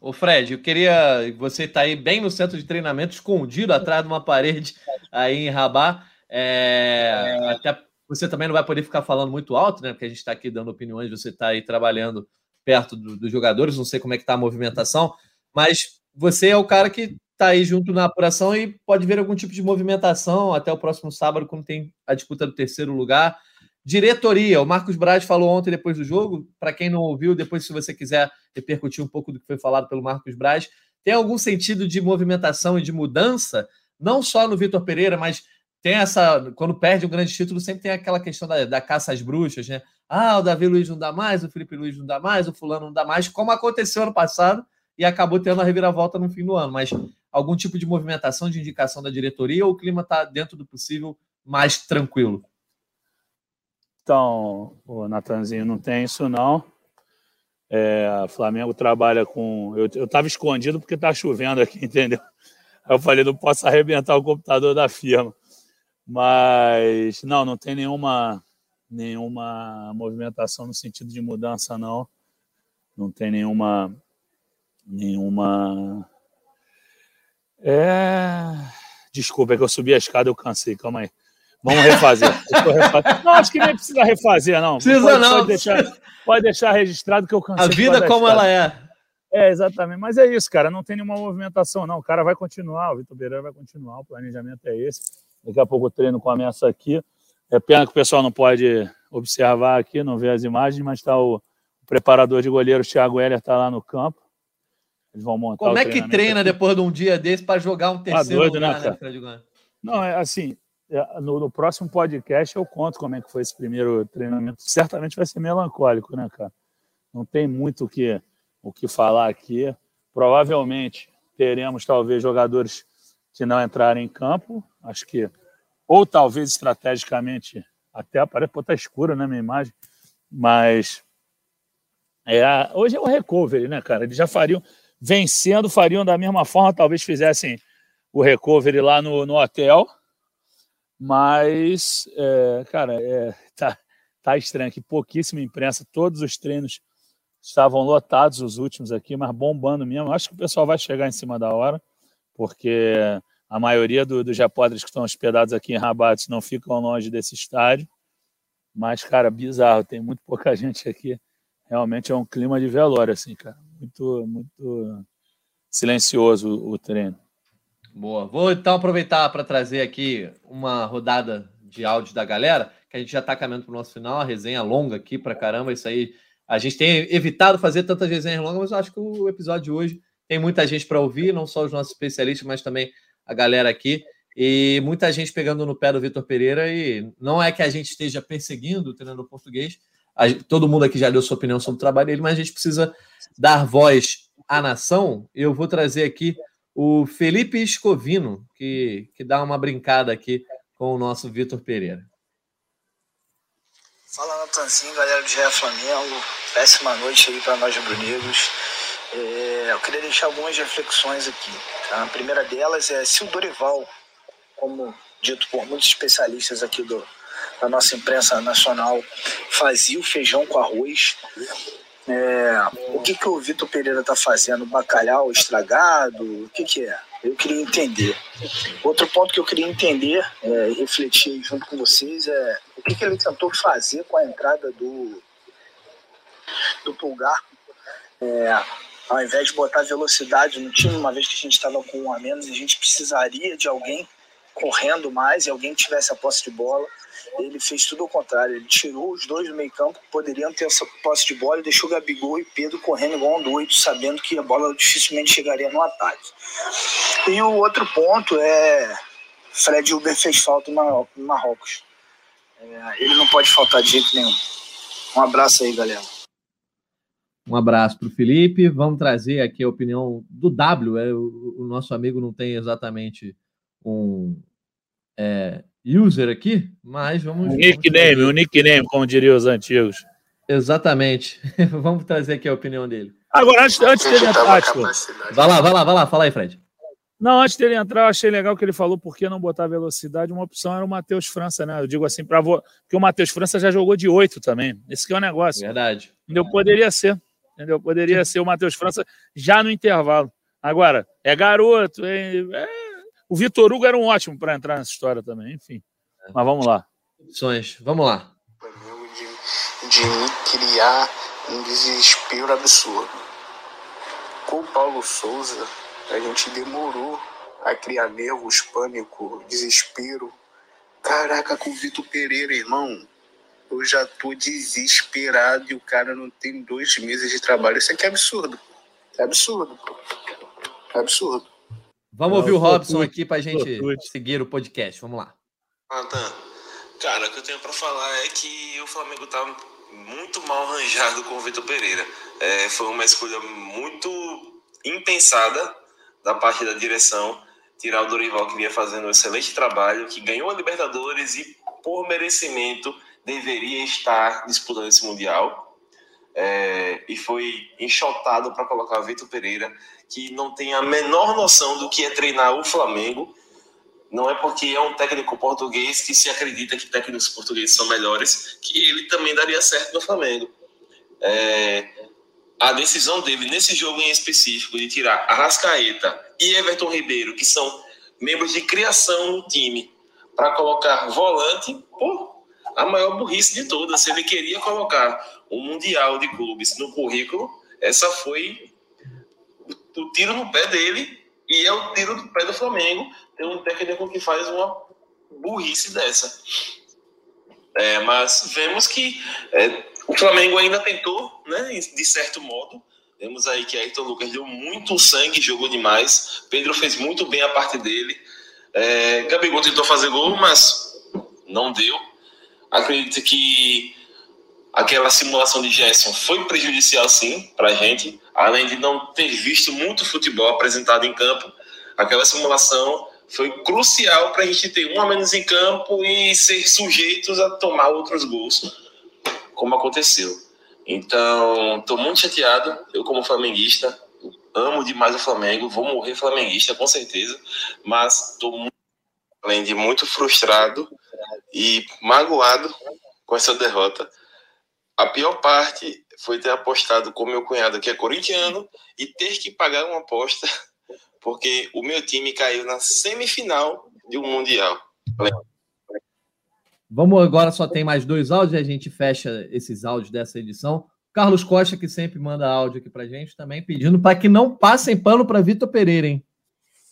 Ô Fred, eu queria. Você está aí bem no centro de treinamento, escondido atrás de uma parede aí em Rabat. É, até você também não vai poder ficar falando muito alto, né? Porque a gente está aqui dando opiniões, você está aí trabalhando perto do, dos jogadores, não sei como é que está a movimentação, mas você é o cara que está aí junto na apuração e pode ver algum tipo de movimentação até o próximo sábado, quando tem a disputa do terceiro lugar. Diretoria, o Marcos Braz falou ontem depois do jogo. Para quem não ouviu, depois, se você quiser repercutir um pouco do que foi falado pelo Marcos Braz, tem algum sentido de movimentação e de mudança, não só no Vitor Pereira, mas tem essa. Quando perde um grande título, sempre tem aquela questão da, da caça às bruxas, né? Ah, o Davi Luiz não dá mais, o Felipe Luiz não dá mais, o Fulano não dá mais, como aconteceu ano passado e acabou tendo a reviravolta no fim do ano. Mas algum tipo de movimentação de indicação da diretoria ou o clima está dentro do possível mais tranquilo? Então, o Natanzinho não tem isso não. É, o Flamengo trabalha com. Eu estava escondido porque está chovendo aqui, [laughs] entendeu? Eu falei, não posso arrebentar o computador da firma. Mas não, não tem nenhuma, nenhuma movimentação no sentido de mudança, não. Não tem nenhuma. Nenhuma. É. Desculpa, é que eu subi a escada e eu cansei, calma aí. Vamos [laughs] refazer. não, acho que nem precisa refazer, não. Precisa pode, não. Pode deixar, pode deixar registrado que eu cansei. A vida como ela é. É, exatamente. Mas é isso, cara. Não tem nenhuma movimentação, não. O cara vai continuar, o Vitor vai continuar. O planejamento é esse. Daqui a pouco o treino começa aqui. É pena que o pessoal não pode observar aqui, não vê as imagens, mas está o, o preparador de goleiro, Thiago Heller, está lá no campo. Eles vão montar Como é que treina aqui. depois de um dia desse para jogar um terceiro tá doido, né, lugar, né, Fred Não, é assim, é, no, no, próximo podcast eu conto como é que foi esse primeiro treinamento. Certamente vai ser melancólico, né, cara? Não tem muito o que, o que falar aqui. Provavelmente teremos, talvez, jogadores que não entrarem em campo. Acho que, ou talvez estrategicamente, até parece que está escuro, né, minha imagem, mas é, hoje é o recovery, né, cara? Eles já fariam, vencendo, fariam da mesma forma, talvez fizessem o recovery lá no, no hotel mas, é, cara, é, tá, tá estranho aqui. Pouquíssima imprensa, todos os treinos estavam lotados, os últimos aqui, mas bombando mesmo. Acho que o pessoal vai chegar em cima da hora, porque a maioria do, dos repórteres que estão hospedados aqui em Rabat não ficam longe desse estádio. Mas, cara, bizarro, tem muito pouca [laughs] gente aqui. Realmente é um clima de velório, assim, cara. Muito, muito silencioso o, treino. Boa. Vou então aproveitar para trazer aqui uma rodada de áudio da galera, que a gente já está caminhando para o nosso final, a resenha longa aqui para caramba. Isso aí, a gente tem evitado fazer tantas resenhas longas, mas eu acho que o episódio de hoje tem muita gente para ouvir, não só os nossos especialistas, mas também a galera aqui. E muita gente pegando no pé do Vitor Pereira. E não é que a gente esteja perseguindo o treinador português, a, todo mundo aqui já deu sua opinião sobre o trabalho dele, mas a gente precisa dar voz à nação. Eu vou trazer aqui o Felipe Escovino, que, que dá uma brincada aqui com o nosso Vitor Pereira. Fala Natanzinho, galera do GE Flamengo. Péssima noite aí para nós rubro-negros. É, eu queria deixar algumas reflexões aqui. Tá? A primeira delas é se o Dorival, como dito por muitos especialistas aqui do, da nossa imprensa nacional, fazia o feijão com arroz, é, o que, que o Vitor Pereira está fazendo? Bacalhau estragado? O que, que é? Eu queria entender. Outro ponto que eu queria entender é, e refletir junto com vocês é o que, que ele tentou fazer com a entrada do, do Pulgar. É, ao invés de botar velocidade no time, uma vez que a gente estava com um a menos, a gente precisaria de alguém correndo mais e alguém tivesse a posse de bola. Ele fez tudo ao contrário. Ele tirou os dois do meio campo que poderiam ter essa posse de bola e deixou Gabigol e Pedro correndo igual um doido, sabendo que a bola dificilmente chegaria no ataque. E o outro ponto é Fred Uber fez falta no Marrocos. É, ele não pode faltar de jeito nenhum. Um abraço aí, galera. Um abraço para o Felipe. Vamos trazer aqui a opinião do W. É, o, o nosso amigo não tem exatamente um é, user aqui, mas vamos. O nickname, o nickname, como diriam os antigos. Exatamente. [laughs] vamos trazer aqui a opinião dele. Agora, antes, antes dele entrar, vai lá, vai lá, vai lá, fala aí, Fred. Não, antes dele entrar, eu achei legal que ele falou por que não botar velocidade. Uma opção era o Matheus França, né? Eu digo assim, para vo... porque o Matheus França já jogou de oito também. Esse que é o negócio. Verdade. Entendeu? Poderia ser. Entendeu? Poderia ser o Matheus França já no intervalo. Agora, é garoto. É... É... O Vitor Hugo era um ótimo para entrar nessa história também. Enfim. Mas vamos lá. Opções. Vamos lá. De, de me criar um desespero absurdo. Com o Paulo Souza a gente demorou a criar nervos, pânico, desespero. Caraca, com o Vitor Pereira, irmão, eu já tô desesperado e o cara não tem dois meses de trabalho. Isso aqui é absurdo. É absurdo. É absurdo. Vamos ouvir o Robson aqui pra gente seguir o podcast. Vamos lá. Nathan, cara, o que eu tenho para falar é que o Flamengo tá muito mal arranjado com o Vitor Pereira. É, foi uma escolha muito impensada da parte da direção, tirar o Dorival que vinha fazendo um excelente trabalho, que ganhou a Libertadores e por merecimento deveria estar disputando esse mundial. É, e foi enxotado para colocar o Vitor Pereira, que não tem a menor noção do que é treinar o Flamengo. Não é porque é um técnico português que se acredita que técnicos portugueses são melhores, que ele também daria certo no Flamengo. É, a decisão dele nesse jogo em específico de tirar Arrascaeta e Everton Ribeiro, que são membros de criação no time, para colocar volante, pô, a maior burrice de todas. Se ele queria colocar um Mundial de Clubes no currículo, essa foi o tiro no pé dele e é o tiro do pé do Flamengo ter um técnico que faz uma burrice dessa. É, mas vemos que é, o Flamengo ainda tentou, né, de certo modo. Vemos aí que Ayrton Lucas deu muito sangue, jogou demais. Pedro fez muito bem a parte dele. É, Gabigol tentou fazer gol, mas não deu. Acredito que aquela simulação de Gerson foi prejudicial, sim, para a gente. Além de não ter visto muito futebol apresentado em campo, aquela simulação foi crucial para a gente ter um a menos em campo e ser sujeitos a tomar outros gols como aconteceu. Então, estou muito chateado. Eu, como flamenguista, amo demais o Flamengo, vou morrer flamenguista, com certeza, mas estou além de muito frustrado e magoado com essa derrota. A pior parte foi ter apostado com meu cunhado, que é corintiano, e ter que pagar uma aposta, [laughs] porque o meu time caiu na semifinal de um Mundial. Vamos agora, só tem mais dois áudios e a gente fecha esses áudios dessa edição. Carlos Costa, que sempre manda áudio aqui pra gente, também pedindo para que não passem pano para Vitor Pereira, hein?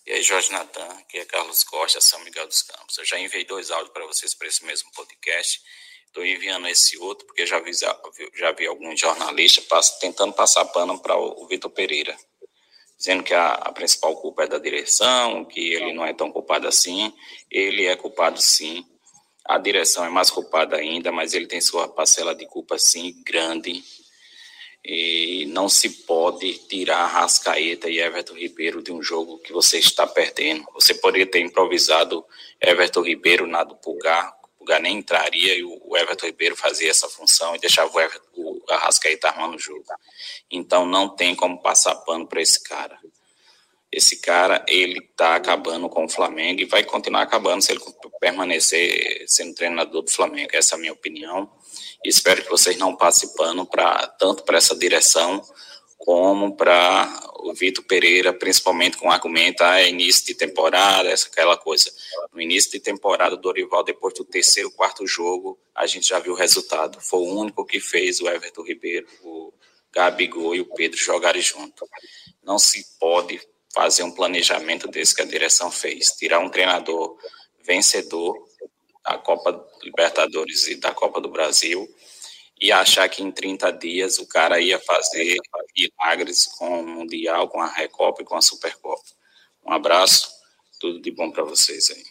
E aí, Jorge Natan, aqui é Carlos Costa, São Miguel dos Campos. Eu já enviei dois áudios para vocês para esse mesmo podcast. Estou enviando esse outro porque já vi, já vi alguns jornalistas tentando passar pano para o Vitor Pereira, dizendo que a, a, principal culpa é da direção, que ele não é tão culpado assim. Ele é culpado sim a direção é mais culpada ainda, mas ele tem sua parcela de culpa, sim, grande. E não se pode tirar Rascaeta e Everton Ribeiro de um jogo que você está perdendo. Você poderia ter improvisado Everton Ribeiro na do Pulgar, o Pulgar nem entraria e o Everton Ribeiro fazia essa função e deixava o, Everton, o Arrascaeta armando o jogo. Então não tem como passar pano para esse cara. Esse cara, ele está acabando com o Flamengo e vai continuar acabando se ele permanecer sendo treinador do Flamengo. Essa é a minha opinião. Espero que vocês não passem pano para tanto para essa direção como para o Vitor Pereira, principalmente com o argumento, ah, é início de temporada, essa aquela coisa. No início de temporada, o Dorival, depois do terceiro, quarto jogo, a gente já viu o resultado. Foi o único que fez o Everton Ribeiro, o Gabigol e o Pedro jogarem junto. Não se pode fazer um planejamento desse que a direção fez. Tirar um treinador vencedor da Copa Libertadores e da Copa do Brasil e achar que em 30 dias o cara ia fazer milagres com o Mundial, com a Recopa e com a Supercopa. Um abraço, tudo de bom para vocês aí.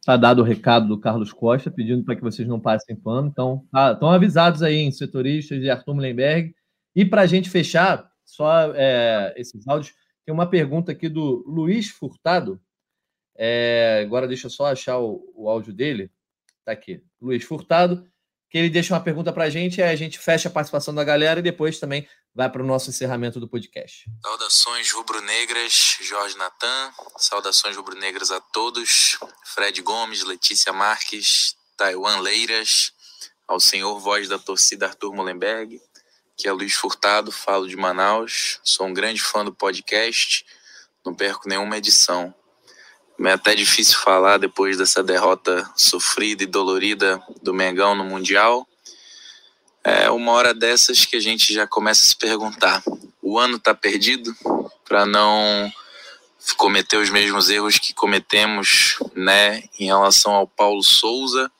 Está dado o recado do Carlos Costa, pedindo para que vocês não passem pano. Então, tá, estão avisados aí, em setoristas de Arthur Mullenberg. E para a gente fechar, só é, esses áudios, tem uma pergunta aqui do Luiz Furtado. É, agora deixa eu só achar o, o áudio dele. Está aqui. Luiz Furtado que ele deixa uma pergunta para a gente, aí a gente fecha a participação da galera e depois também vai para o nosso encerramento do podcast. Saudações rubro-negras, Jorge Natan, saudações rubro-negras a todos, Fred Gomes, Letícia Marques, Taiwan Leiras, ao senhor voz da torcida Arthur Mullenberg, que é Luiz Furtado, falo de Manaus, sou um grande fã do podcast, não perco nenhuma edição. É até difícil falar depois dessa derrota sofrida e dolorida do Mengão no Mundial. É uma hora dessas que a gente já começa a se perguntar: o ano está perdido para não cometer os mesmos erros que cometemos, né, em relação ao Paulo Souza?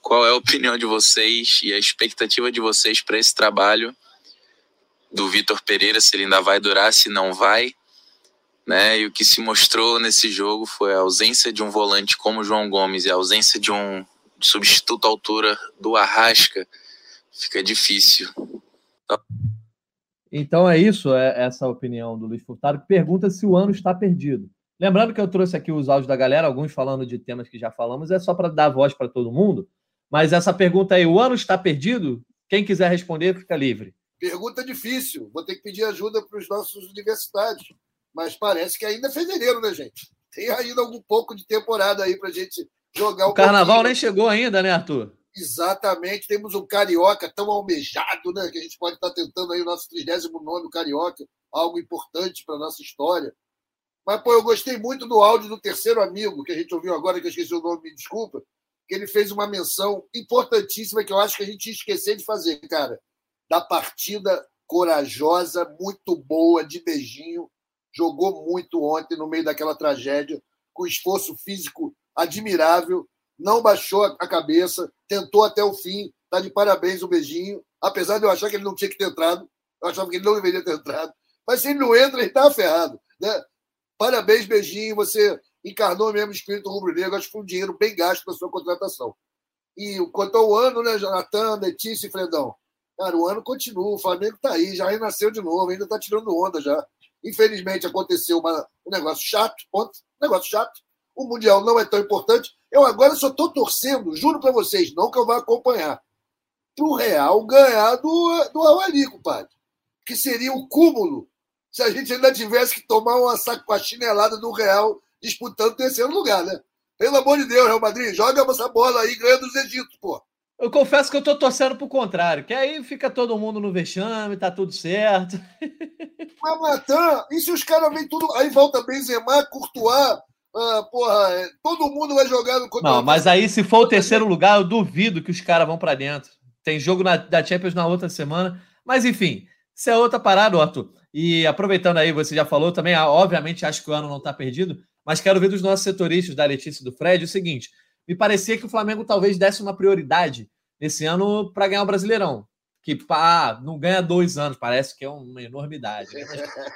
Qual é a opinião de vocês e a expectativa de vocês para esse trabalho do Vitor Pereira? Se ele ainda vai durar, se não vai? Né? E o que se mostrou nesse jogo foi a ausência de um volante como o João Gomes e a ausência de um substituto à altura do Arrasca. Fica difícil. Então é isso, é essa opinião do Luiz Furtado, que pergunta se o ano está perdido. Lembrando que eu trouxe aqui os áudios da galera, alguns falando de temas que já falamos, é só para dar voz para todo mundo. Mas essa pergunta aí, o ano está perdido? Quem quiser responder, fica livre. Pergunta difícil. Vou ter que pedir ajuda para os nossos universitários mas parece que ainda é fevereiro, né, gente? Tem ainda algum pouco de temporada aí para gente jogar o. O carnaval pouquinho. nem chegou ainda, né, Arthur? Exatamente, temos um carioca tão almejado, né? Que a gente pode estar tentando aí o nosso 39 carioca, algo importante para a nossa história. Mas, pô, eu gostei muito do áudio do terceiro amigo, que a gente ouviu agora, que eu esqueci o nome, me desculpa, que ele fez uma menção importantíssima que eu acho que a gente ia esquecer de fazer, cara. Da partida corajosa, muito boa, de beijinho, jogou muito ontem no meio daquela tragédia, com esforço físico admirável, não baixou a cabeça, tentou até o fim, tá de parabéns o beijinho, apesar de eu achar que ele não tinha que ter entrado, eu achava que ele não deveria ter entrado, mas se ele não entra, ele tá ferrado, né? Parabéns, beijinho, você encarnou mesmo o espírito rubro-negro, acho que foi um dinheiro bem gasto na sua contratação. E quanto ao ano, né, Jonathan, Letícia e Fredão? Cara, o ano continua, o Flamengo tá aí, já renasceu de novo, ainda tá tirando onda já. Infelizmente aconteceu uma, um negócio chato, ponto, um negócio chato. O Mundial não é tão importante. Eu agora só estou torcendo, juro para vocês, não que eu vá acompanhar, para o Real ganhar do, do Awali, compadre. Que seria o cúmulo se a gente ainda tivesse que tomar uma, uma chinelada do Real disputando terceiro lugar, né? Pelo amor de Deus, Real Madrid, joga essa bola aí, ganha dos Egito, pô. Eu confesso que eu tô torcendo pro contrário, que aí fica todo mundo no vexame, tá tudo certo. [laughs] Mas, Natan, e se os caras vêm tudo. Aí volta Benzema, Courtois, ah, porra, é, todo mundo vai jogar no Não, mas aí se for o terceiro lugar, eu duvido que os caras vão para dentro. Tem jogo na, da Champions na outra semana. Mas enfim, isso é outra parada, Otto. E aproveitando aí, você já falou também, ah, obviamente acho que o ano não tá perdido, mas quero ver dos nossos setoristas, da Letícia e do Fred, o seguinte me parecia que o Flamengo talvez desse uma prioridade nesse ano para ganhar o Brasileirão. Que pá, não ganha dois anos, parece que é uma enormidade. Né?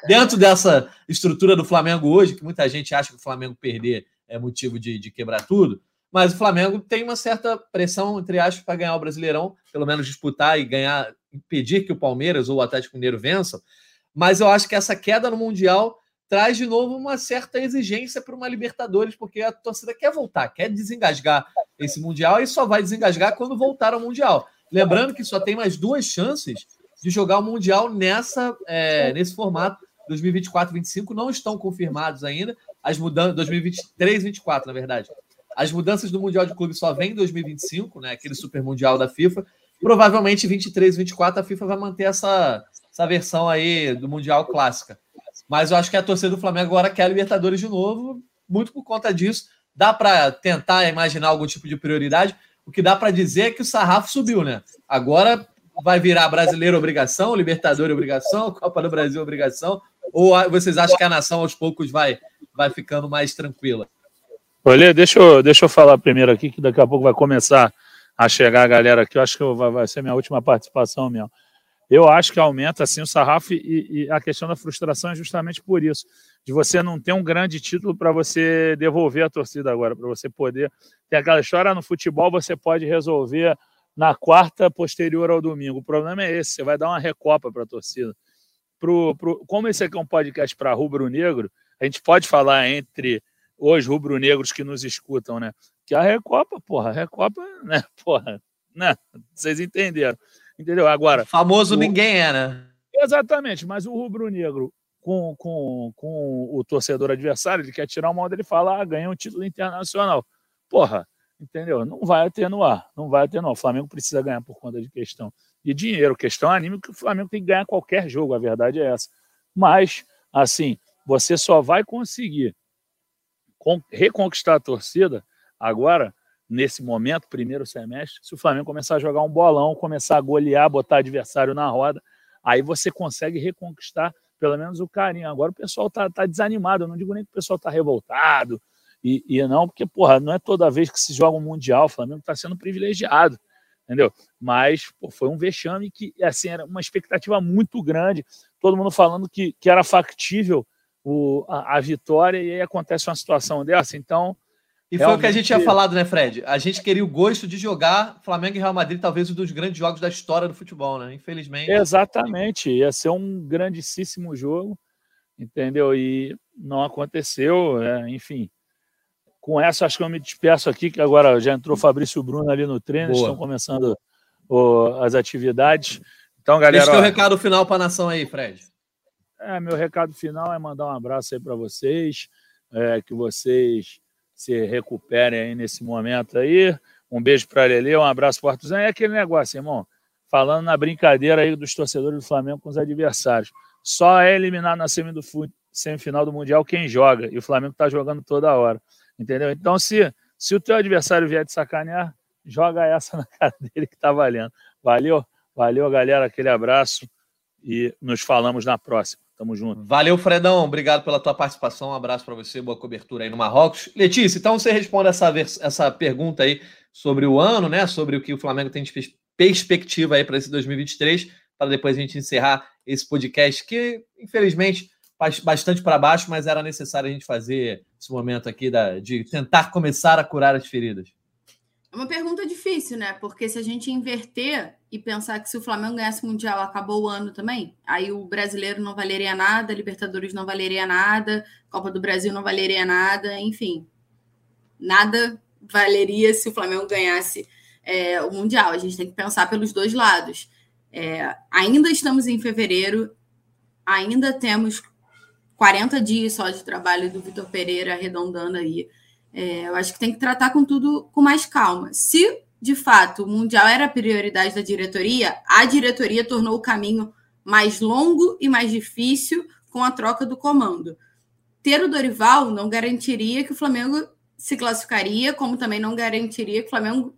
dentro dessa estrutura do Flamengo hoje, que muita gente acha que o Flamengo perder é motivo de, de quebrar tudo, mas o Flamengo tem uma certa pressão, entre aspas, para ganhar o Brasileirão, pelo menos disputar e ganhar, impedir que o Palmeiras ou o Atlético Mineiro vençam. Mas eu acho que essa queda no Mundial traz de novo uma certa exigência para uma Libertadores, porque a torcida quer voltar, quer desengasgar esse Mundial e só vai desengasgar quando voltar ao Mundial. Lembrando que só tem mais duas chances de jogar o Mundial nessa, é, nesse formato. 2024 25 não estão confirmados ainda. As mudanças, 2023 24, na verdade. As mudanças do Mundial de Clube só vem em 2025, né? Aquele Super Mundial da FIFA. Provavelmente 23 24 a FIFA vai manter essa, essa versão aí do Mundial clássica. Mas eu acho que a torcida do Flamengo agora quer a Libertadores de novo, muito por conta disso. Dá para tentar imaginar algum tipo de prioridade. O que dá para dizer é que o sarrafo subiu, né? Agora vai virar brasileiro obrigação, Libertadores obrigação, Copa do Brasil obrigação. Ou vocês acham que a nação aos poucos vai, vai ficando mais tranquila? Olha, deixa eu, deixa eu falar primeiro aqui, que daqui a pouco vai começar a chegar a galera aqui. Eu acho que vai, vai ser minha última participação mesmo. Eu acho que aumenta assim o sarrafo e, e a questão da frustração é justamente por isso, de você não ter um grande título para você devolver a torcida agora, para você poder ter aquela história no futebol, você pode resolver na quarta posterior ao domingo. O problema é esse, você vai dar uma recopa para a torcida. Pro, pro, como esse aqui é um podcast para rubro-negro, a gente pode falar entre os rubro-negros que nos escutam, né? Que a Recopa, porra, a Recopa, né? Porra, né? Vocês entenderam. Entendeu? Agora. Famoso o... ninguém é, né? Exatamente, mas o rubro-negro com, com, com o torcedor adversário, ele quer tirar o mal dele e fala, ah, ganhou um título internacional. Porra, entendeu? Não vai atenuar, não vai atenuar. O Flamengo precisa ganhar por conta de questão de dinheiro, questão anímica, que o Flamengo tem que ganhar qualquer jogo, a verdade é essa. Mas, assim, você só vai conseguir reconquistar a torcida agora, nesse momento, primeiro semestre, se o Flamengo começar a jogar um bolão, começar a golear, botar adversário na roda, aí você consegue reconquistar pelo menos o carinho. Agora o pessoal tá, tá desanimado, eu não digo nem que o pessoal tá revoltado, e, e não, porque, porra, não é toda vez que se joga um Mundial, o Flamengo está sendo privilegiado, entendeu? Mas pô, foi um vexame que, assim, era uma expectativa muito grande, todo mundo falando que, que era factível o, a, a, vitória e aí acontece uma situação dessa. Então. E foi o que a gente tinha falado, né, Fred? A gente queria o gosto de jogar Flamengo e Real Madrid, talvez um dos grandes jogos da história do futebol, né? Infelizmente. Exatamente. Ia ser um grandíssimo jogo, entendeu? E não aconteceu, é, enfim. Com essa, acho que eu me despeço aqui, que agora já entrou Fabrício Bruno ali no treino, estão começando as atividades. Então, galera. Deixa o recado final para a nação aí, Fred. É, meu recado final é mandar um abraço aí para vocês, é, que vocês se recuperem aí nesse momento aí. Um beijo para Lele, um abraço para Artuzão. É aquele negócio, irmão, falando na brincadeira aí dos torcedores do Flamengo com os adversários. Só é eliminar na semifinal do Mundial quem joga, e o Flamengo está jogando toda hora, entendeu? Então, se, se o teu adversário vier de sacanear, joga essa [laughs] na cara dele que tá valendo. Valeu, valeu, galera, aquele abraço e nos falamos na próxima. Tamo junto. Valeu, Fredão. Obrigado pela tua participação. Um abraço para você. Boa cobertura aí no Marrocos. Letícia, então você responde essa, essa pergunta aí sobre o ano, né? Sobre o que o Flamengo tem de perspectiva aí para esse 2023, para depois a gente encerrar esse podcast que, infelizmente, faz bastante para baixo, mas era necessário a gente fazer esse momento aqui da, de tentar começar a curar as feridas. É uma pergunta difícil, né? Porque se a gente inverter e pensar que se o Flamengo ganhasse o Mundial, acabou o ano também, aí o brasileiro não valeria nada, Libertadores não valeria nada, Copa do Brasil não valeria nada, enfim. Nada valeria se o Flamengo ganhasse é, o Mundial. A gente tem que pensar pelos dois lados. É, ainda estamos em fevereiro, ainda temos 40 dias só de trabalho do Vitor Pereira arredondando aí é, eu acho que tem que tratar com tudo com mais calma. Se de fato o Mundial era a prioridade da diretoria, a diretoria tornou o caminho mais longo e mais difícil com a troca do comando. Ter o Dorival não garantiria que o Flamengo se classificaria, como também não garantiria que o Flamengo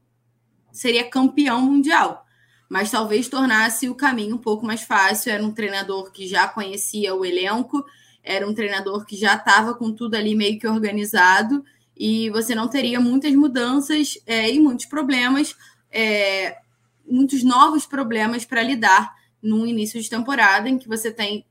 seria campeão mundial. Mas talvez tornasse o caminho um pouco mais fácil. Era um treinador que já conhecia o elenco, era um treinador que já estava com tudo ali meio que organizado e você não teria muitas mudanças é, e muitos problemas, é, muitos novos problemas para lidar num início de temporada em que você tem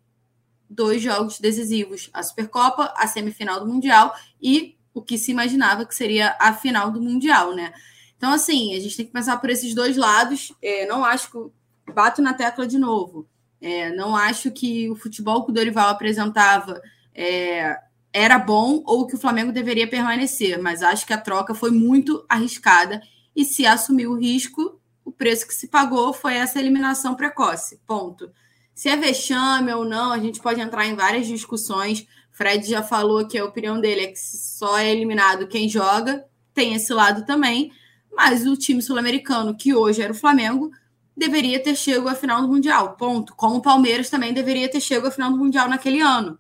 dois jogos decisivos: a Supercopa, a semifinal do Mundial e o que se imaginava que seria a final do Mundial, né? Então, assim, a gente tem que pensar por esses dois lados. É, não acho que. Bato na tecla de novo. É, não acho que o futebol que o Dorival apresentava é, era bom ou que o Flamengo deveria permanecer, mas acho que a troca foi muito arriscada e se assumiu o risco, o preço que se pagou foi essa eliminação precoce. Ponto. Se é vexame ou não, a gente pode entrar em várias discussões. Fred já falou que a opinião dele é que só é eliminado quem joga, tem esse lado também, mas o time sul-americano, que hoje era o Flamengo, deveria ter chegado à final do Mundial. Ponto. Como o Palmeiras também deveria ter chegado à final do Mundial naquele ano.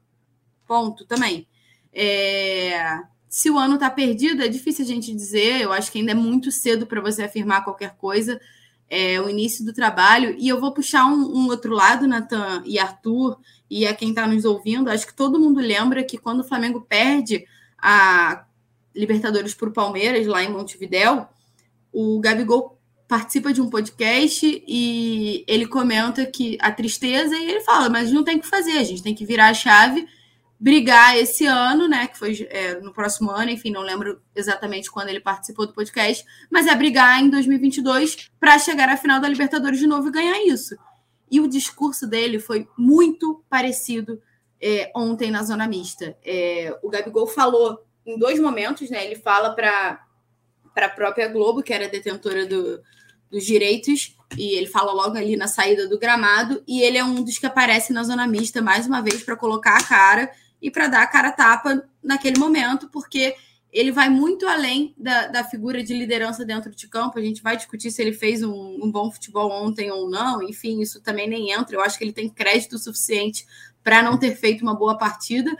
Ponto também. É... Se o ano está perdido, é difícil a gente dizer. Eu acho que ainda é muito cedo para você afirmar qualquer coisa. É o início do trabalho. E eu vou puxar um, um outro lado, Natan e Arthur, e a quem está nos ouvindo. Acho que todo mundo lembra que quando o Flamengo perde a Libertadores para o Palmeiras, lá em Montevidéu, o Gabigol participa de um podcast e ele comenta que a tristeza e ele fala, mas não tem o que fazer, a gente tem que virar a chave, brigar esse ano, né? Que foi é, no próximo ano, enfim, não lembro exatamente quando ele participou do podcast, mas é brigar em 2022 para chegar à final da Libertadores de novo e ganhar isso. E o discurso dele foi muito parecido é, ontem na zona mista. É, o Gabigol falou em dois momentos, né? Ele fala para a própria Globo, que era detentora do, dos direitos, e ele fala logo ali na saída do gramado, e ele é um dos que aparece na zona mista mais uma vez para colocar a cara e para dar a cara tapa naquele momento, porque ele vai muito além da, da, figura de liderança dentro de campo. A gente vai discutir se ele fez um, um, bom futebol ontem ou não. Enfim, isso também nem entra. Eu acho que ele tem crédito suficiente para não ter feito uma boa partida.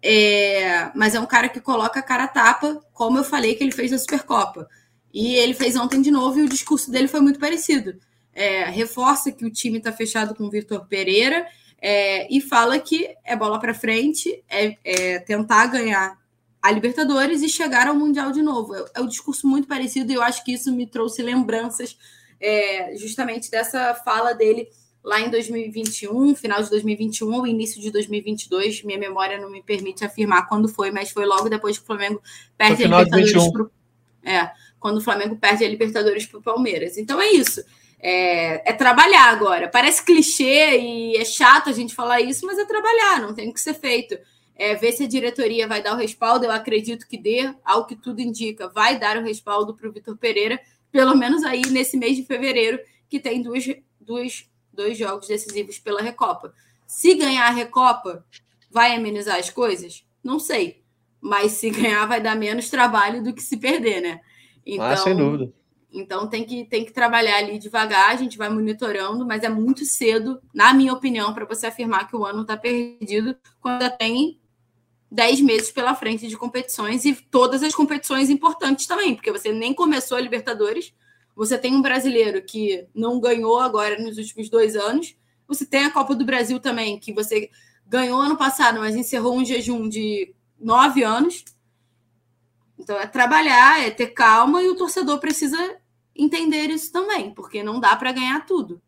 É, mas é um cara que coloca a cara tapa, como eu falei que ele fez na Supercopa. E ele fez ontem de novo e o discurso dele foi muito parecido. É, reforça que o time está fechado com o Vitor Pereira é, e fala que é bola para frente, é, é, tentar ganhar a Libertadores e chegar ao Mundial de novo. É, é um discurso muito parecido e eu acho que isso me trouxe lembranças é, justamente dessa fala dele lá em 2021, final de 2021 ou início de 2022. Minha memória não me permite afirmar quando foi, mas foi logo depois que o Flamengo perde a Libertadores. Pro... É, quando o Flamengo perde a Libertadores para o Palmeiras. Então é isso. É, é, trabalhar agora. Parece clichê e é chato a gente falar isso, mas é trabalhar, não tem o que ser feito. É, ver se a diretoria vai dar o respaldo, eu acredito que dê, ao que tudo indica, vai dar o respaldo para o Vitor Pereira, pelo menos aí nesse mês de fevereiro, que tem duas, duas, dois jogos decisivos pela Recopa. Se ganhar a Recopa, vai amenizar as coisas? Não sei. Mas se ganhar, vai dar menos trabalho do que se perder, né? Então, ah, sem então, dúvida. Então tem que, tem que trabalhar ali devagar, a gente vai monitorando, mas é muito cedo, na minha opinião, para você afirmar que o ano está perdido quando ainda tem 10 meses pela frente de competições e todas as competições importantes também, porque você nem começou a Libertadores, você tem um brasileiro que não ganhou agora nos últimos dois anos, você tem a Copa do Brasil também, que você ganhou ano passado, mas encerrou um jejum de nove anos. Então é trabalhar, é ter calma e o torcedor precisa entender isso também, porque não dá para ganhar tudo.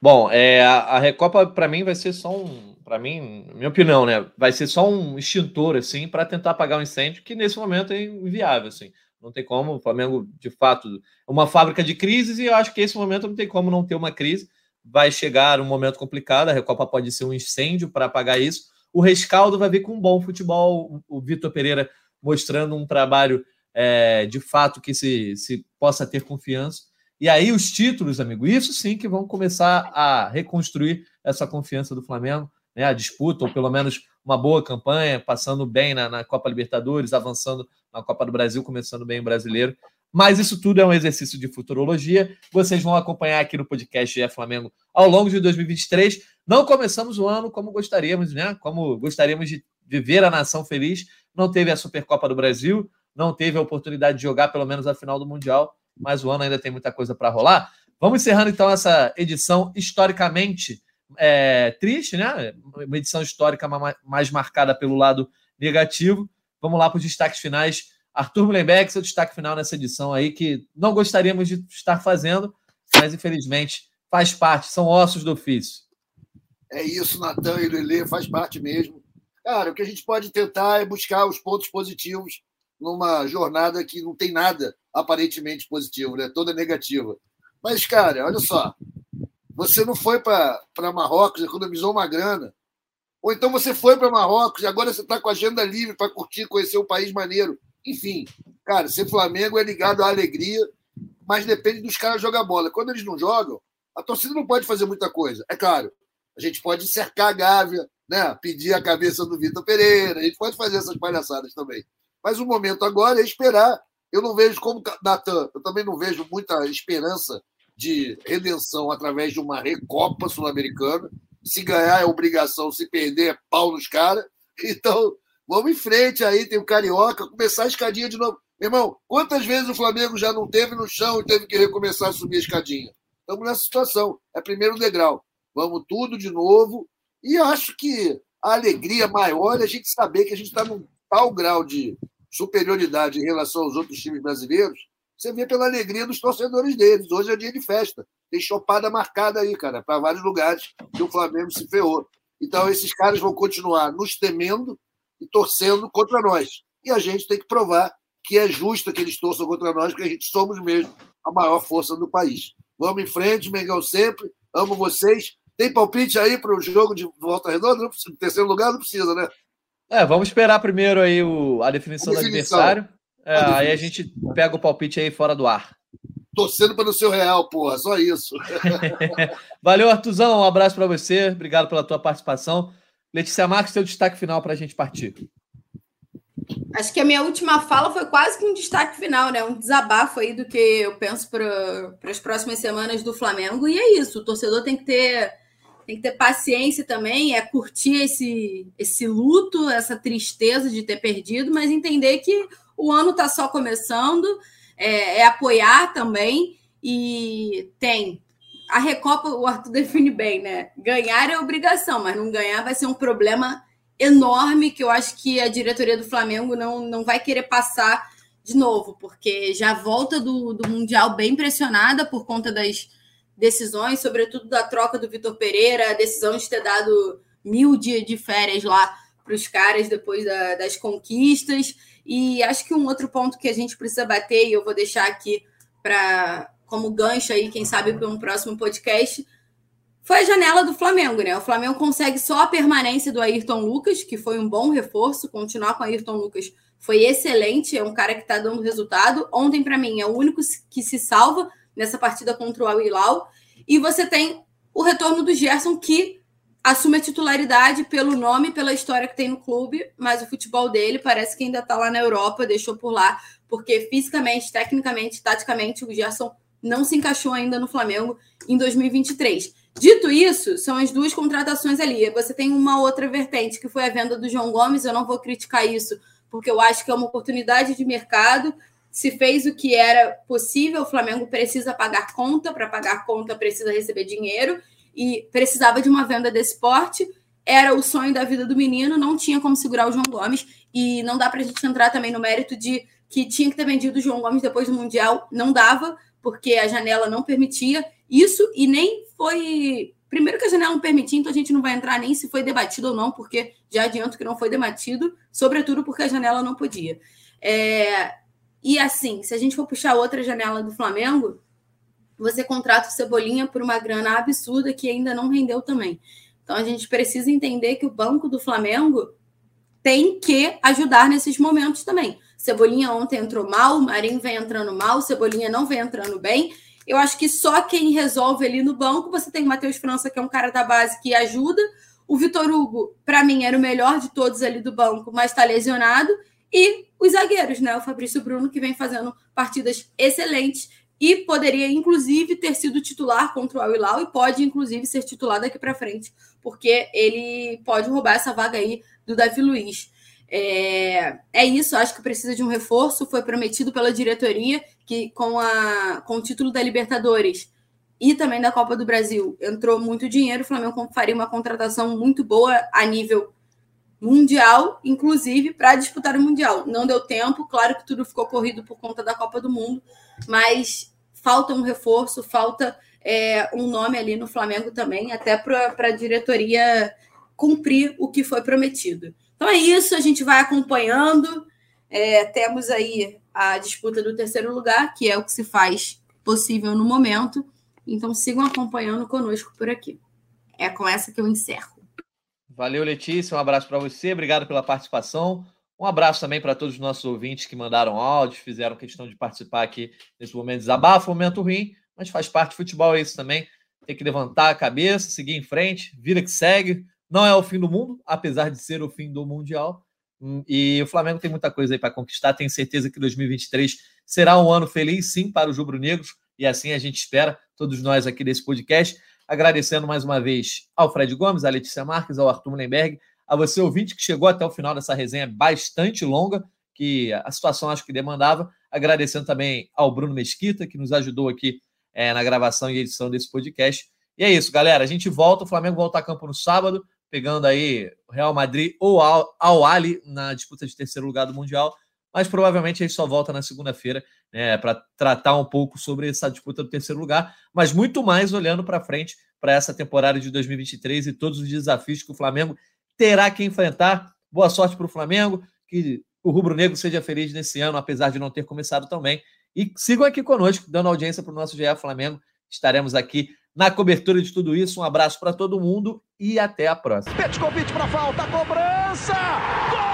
Bom, é, a, Recopa para mim vai ser só um, para mim, minha opinião, né, vai ser só um extintor assim para tentar apagar um incêndio que nesse momento é inviável assim. Não tem como, o Flamengo de fato é uma fábrica de crises e eu acho que esse momento não tem como não ter uma crise. Vai chegar um momento complicado, a Recopa pode ser um incêndio para apagar isso. O rescaldo vai vir com um bom futebol. O Vitor Pereira mostrando um trabalho é, de fato que se, se possa ter confiança. E aí os títulos, amigo, isso sim que vão começar a reconstruir essa confiança do Flamengo, né? A disputa, ou pelo menos uma boa campanha, passando bem na, na Copa Libertadores, avançando na Copa do Brasil, começando bem o brasileiro. Mas isso tudo é um exercício de futurologia. Vocês vão acompanhar aqui no podcast GE Flamengo ao longo de 2023. Não começamos o ano como gostaríamos, né? Como gostaríamos de viver a nação feliz, não teve a Supercopa do Brasil, não teve a oportunidade de jogar pelo menos a final do Mundial, mas o ano ainda tem muita coisa para rolar. Vamos encerrando então essa edição historicamente é, triste, né? Uma edição histórica mais marcada pelo lado negativo. Vamos lá para os destaques finais. Arthur Mullenbeck, seu destaque final nessa edição aí, que não gostaríamos de estar fazendo, mas infelizmente faz parte, são ossos do ofício. É isso, Natan e Lele, faz parte mesmo. Cara, o que a gente pode tentar é buscar os pontos positivos numa jornada que não tem nada aparentemente positivo, né? toda negativa. Mas, cara, olha só. Você não foi para Marrocos, economizou uma grana. Ou então você foi para Marrocos e agora você está com a agenda livre para curtir, conhecer o país maneiro. Enfim, cara, ser Flamengo é ligado à alegria, mas depende dos caras jogar bola. Quando eles não jogam, a torcida não pode fazer muita coisa. É claro, a gente pode cercar a Gávea, né? pedir a cabeça do Vitor Pereira, a gente pode fazer essas palhaçadas também. Mas o momento agora é esperar. Eu não vejo como, Natan, eu também não vejo muita esperança de redenção através de uma Recopa Sul-Americana. Se ganhar é obrigação, se perder é pau nos caras. [laughs] Então, vamos em frente aí, tem o Carioca, começar a escadinha de novo. Irmão, quantas vezes o Flamengo já não teve no chão e teve que recomeçar a subir a escadinha? Estamos nessa situação. É primeiro degrau. Vamos tudo de novo e acho que a alegria maior é a gente saber que a gente está num tal grau de, superioridade em relação aos outros times brasileiros, você vê pela alegria dos torcedores deles. Hoje é dia de festa. Tem chopada marcada aí, cara, para vários lugares que o Flamengo se ferrou. Então, esses caras vão continuar nos temendo e torcendo contra nós. E a gente tem que provar que é justo que eles torçam contra nós, porque a gente somos mesmo a maior força do país. Vamos em frente, Mengão sempre. Amo vocês. Tem palpite aí para o jogo de volta redonda? Não precisa, terceiro lugar não precisa, né? É, vamos esperar primeiro aí o, a definição, a definição. do adversário. É, a aí a gente pega o palpite aí fora do ar. Torcendo para o seu real, porra, só isso. [laughs] Valeu, Artuzão. Um abraço para você. Obrigado pela tua participação. Letícia Marques, seu destaque final para a gente partir. Acho que a minha última fala foi quase que um destaque final, né? Um desabafo aí do que eu penso para as próximas semanas do Flamengo. E é isso, o torcedor tem que ter tem que ter paciência também, é curtir esse, esse luto, essa tristeza de ter perdido, mas entender que o ano está só começando, é, é, apoiar também, e tem. A Recopa, o Arthur [laughs] define bem, né? Ganhar é obrigação, mas não ganhar vai ser um problema enorme que eu acho que a diretoria do Flamengo não, não vai querer passar de novo, porque já volta do, do Mundial bem pressionada por conta das decisões, sobretudo da troca do Vitor Pereira, a decisão de ter dado mil dias de férias lá para os caras depois da, das conquistas. E acho que um outro ponto que a gente precisa bater, e eu vou deixar aqui para como gancho aí, quem sabe, para um próximo podcast, foi a janela do Flamengo, né? O Flamengo consegue só a permanência do Ayrton Lucas, que foi um bom reforço. Continuar com o Ayrton Lucas foi excelente, é um cara que está dando resultado. Ontem, para mim, é o único que se salva nessa partida contra o Al-Hilal. E você tem o retorno do Gerson, que assume a titularidade pelo nome, pela história que tem no clube, mas o futebol dele parece que ainda está lá na Europa, deixou por lá, porque fisicamente, tecnicamente, taticamente, o Gerson não se encaixou ainda no Flamengo em 2023. Dito isso, são as duas contratações ali. Você tem uma outra vertente, que foi a venda do João Gomes. Eu não vou criticar isso, porque eu acho que é uma oportunidade de mercado. Se fez o que era possível, o Flamengo precisa pagar conta. Para pagar conta, precisa receber dinheiro. E precisava de uma venda desse porte. Era o sonho da vida do menino, não tinha como segurar o João Gomes. E não dá para a gente entrar também no mérito de que tinha que ter vendido o João Gomes depois do Mundial. Não dava, porque a janela não permitia isso e nem foi. Primeiro que a janela não permitia, então a gente não vai entrar nem se foi debatido ou não, porque já adianto que não foi debatido, sobretudo porque a janela não podia. É... E assim, se a gente for puxar outra janela do Flamengo, você contrata o Cebolinha por uma grana absurda que ainda não rendeu também. Então a gente precisa entender que o banco do Flamengo tem que ajudar nesses momentos também. Cebolinha ontem entrou mal, o Marinho vem entrando mal, Cebolinha não vem entrando bem. Eu acho que só quem resolve ali no banco, você tem o Matheus França, que é um cara da base que ajuda. O Vitor Hugo, para mim, era o melhor de todos ali do banco, mas está lesionado. E os zagueiros, né? O Fabrício Bruno, que vem fazendo partidas excelentes e poderia, inclusive, ter sido titular contra o Al Hilal e pode, inclusive, ser titular daqui para frente, porque ele pode roubar essa vaga aí do Davi Luiz. É, é isso, acho que precisa de um reforço. Foi prometido pela diretoria que com, a, com o título da Libertadores e também da Copa do Brasil entrou muito dinheiro. O Flamengo faria uma contratação muito boa a nível mundial, inclusive para disputar o Mundial. Não deu tempo, claro que tudo ficou corrido por conta da Copa do Mundo, mas falta um reforço, falta é, um nome ali no Flamengo também, até para a diretoria cumprir o que foi prometido. Então é isso, a gente vai acompanhando. É, temos aí a disputa do terceiro lugar, que é o que se faz possível no momento. Então sigam acompanhando conosco por aqui. É com essa que eu encerro. Valeu, Letícia. Um abraço para você. Obrigado pela participação. Um abraço também para todos os nossos ouvintes que mandaram áudios, fizeram questão de participar aqui nesse momento de desabafo, momento ruim, mas faz parte do futebol é isso também. Tem que levantar a cabeça, seguir em frente, vira que segue. Não é o fim do mundo, apesar de ser o fim do Mundial. Hum, e o Flamengo tem muita coisa aí para conquistar. Tenho certeza que 2023 será um ano feliz, sim, para os rubro-negros. E assim a gente espera, todos nós aqui desse podcast. Agradecendo mais uma vez ao Fred Gomes, à Letícia Marques, ao Arthur Mullenberg, a você ouvinte que chegou até o final dessa resenha bastante longa, que a situação acho que demandava. Agradecendo também ao Bruno Mesquita, que nos ajudou aqui é, na gravação e edição desse podcast. E é isso, galera. A gente volta, o Flamengo volta a campo no sábado pegando aí o Real Madrid ou Al Ali na disputa de terceiro lugar do Mundial. Mas provavelmente a gente só volta na segunda-feira né, para tratar um pouco sobre essa disputa do terceiro lugar, mas muito mais olhando para frente para essa temporada de 2023 e todos os desafios que o Flamengo terá que enfrentar. Boa sorte para o Flamengo, que o Rubro Negro seja feliz nesse ano, apesar de não ter começado tão bem. E sigam aqui conosco, dando audiência para o nosso GE Flamengo. Estaremos aqui na cobertura de tudo isso. Um abraço para todo mundo e até a próxima. convite para falta, cobrança! Gol!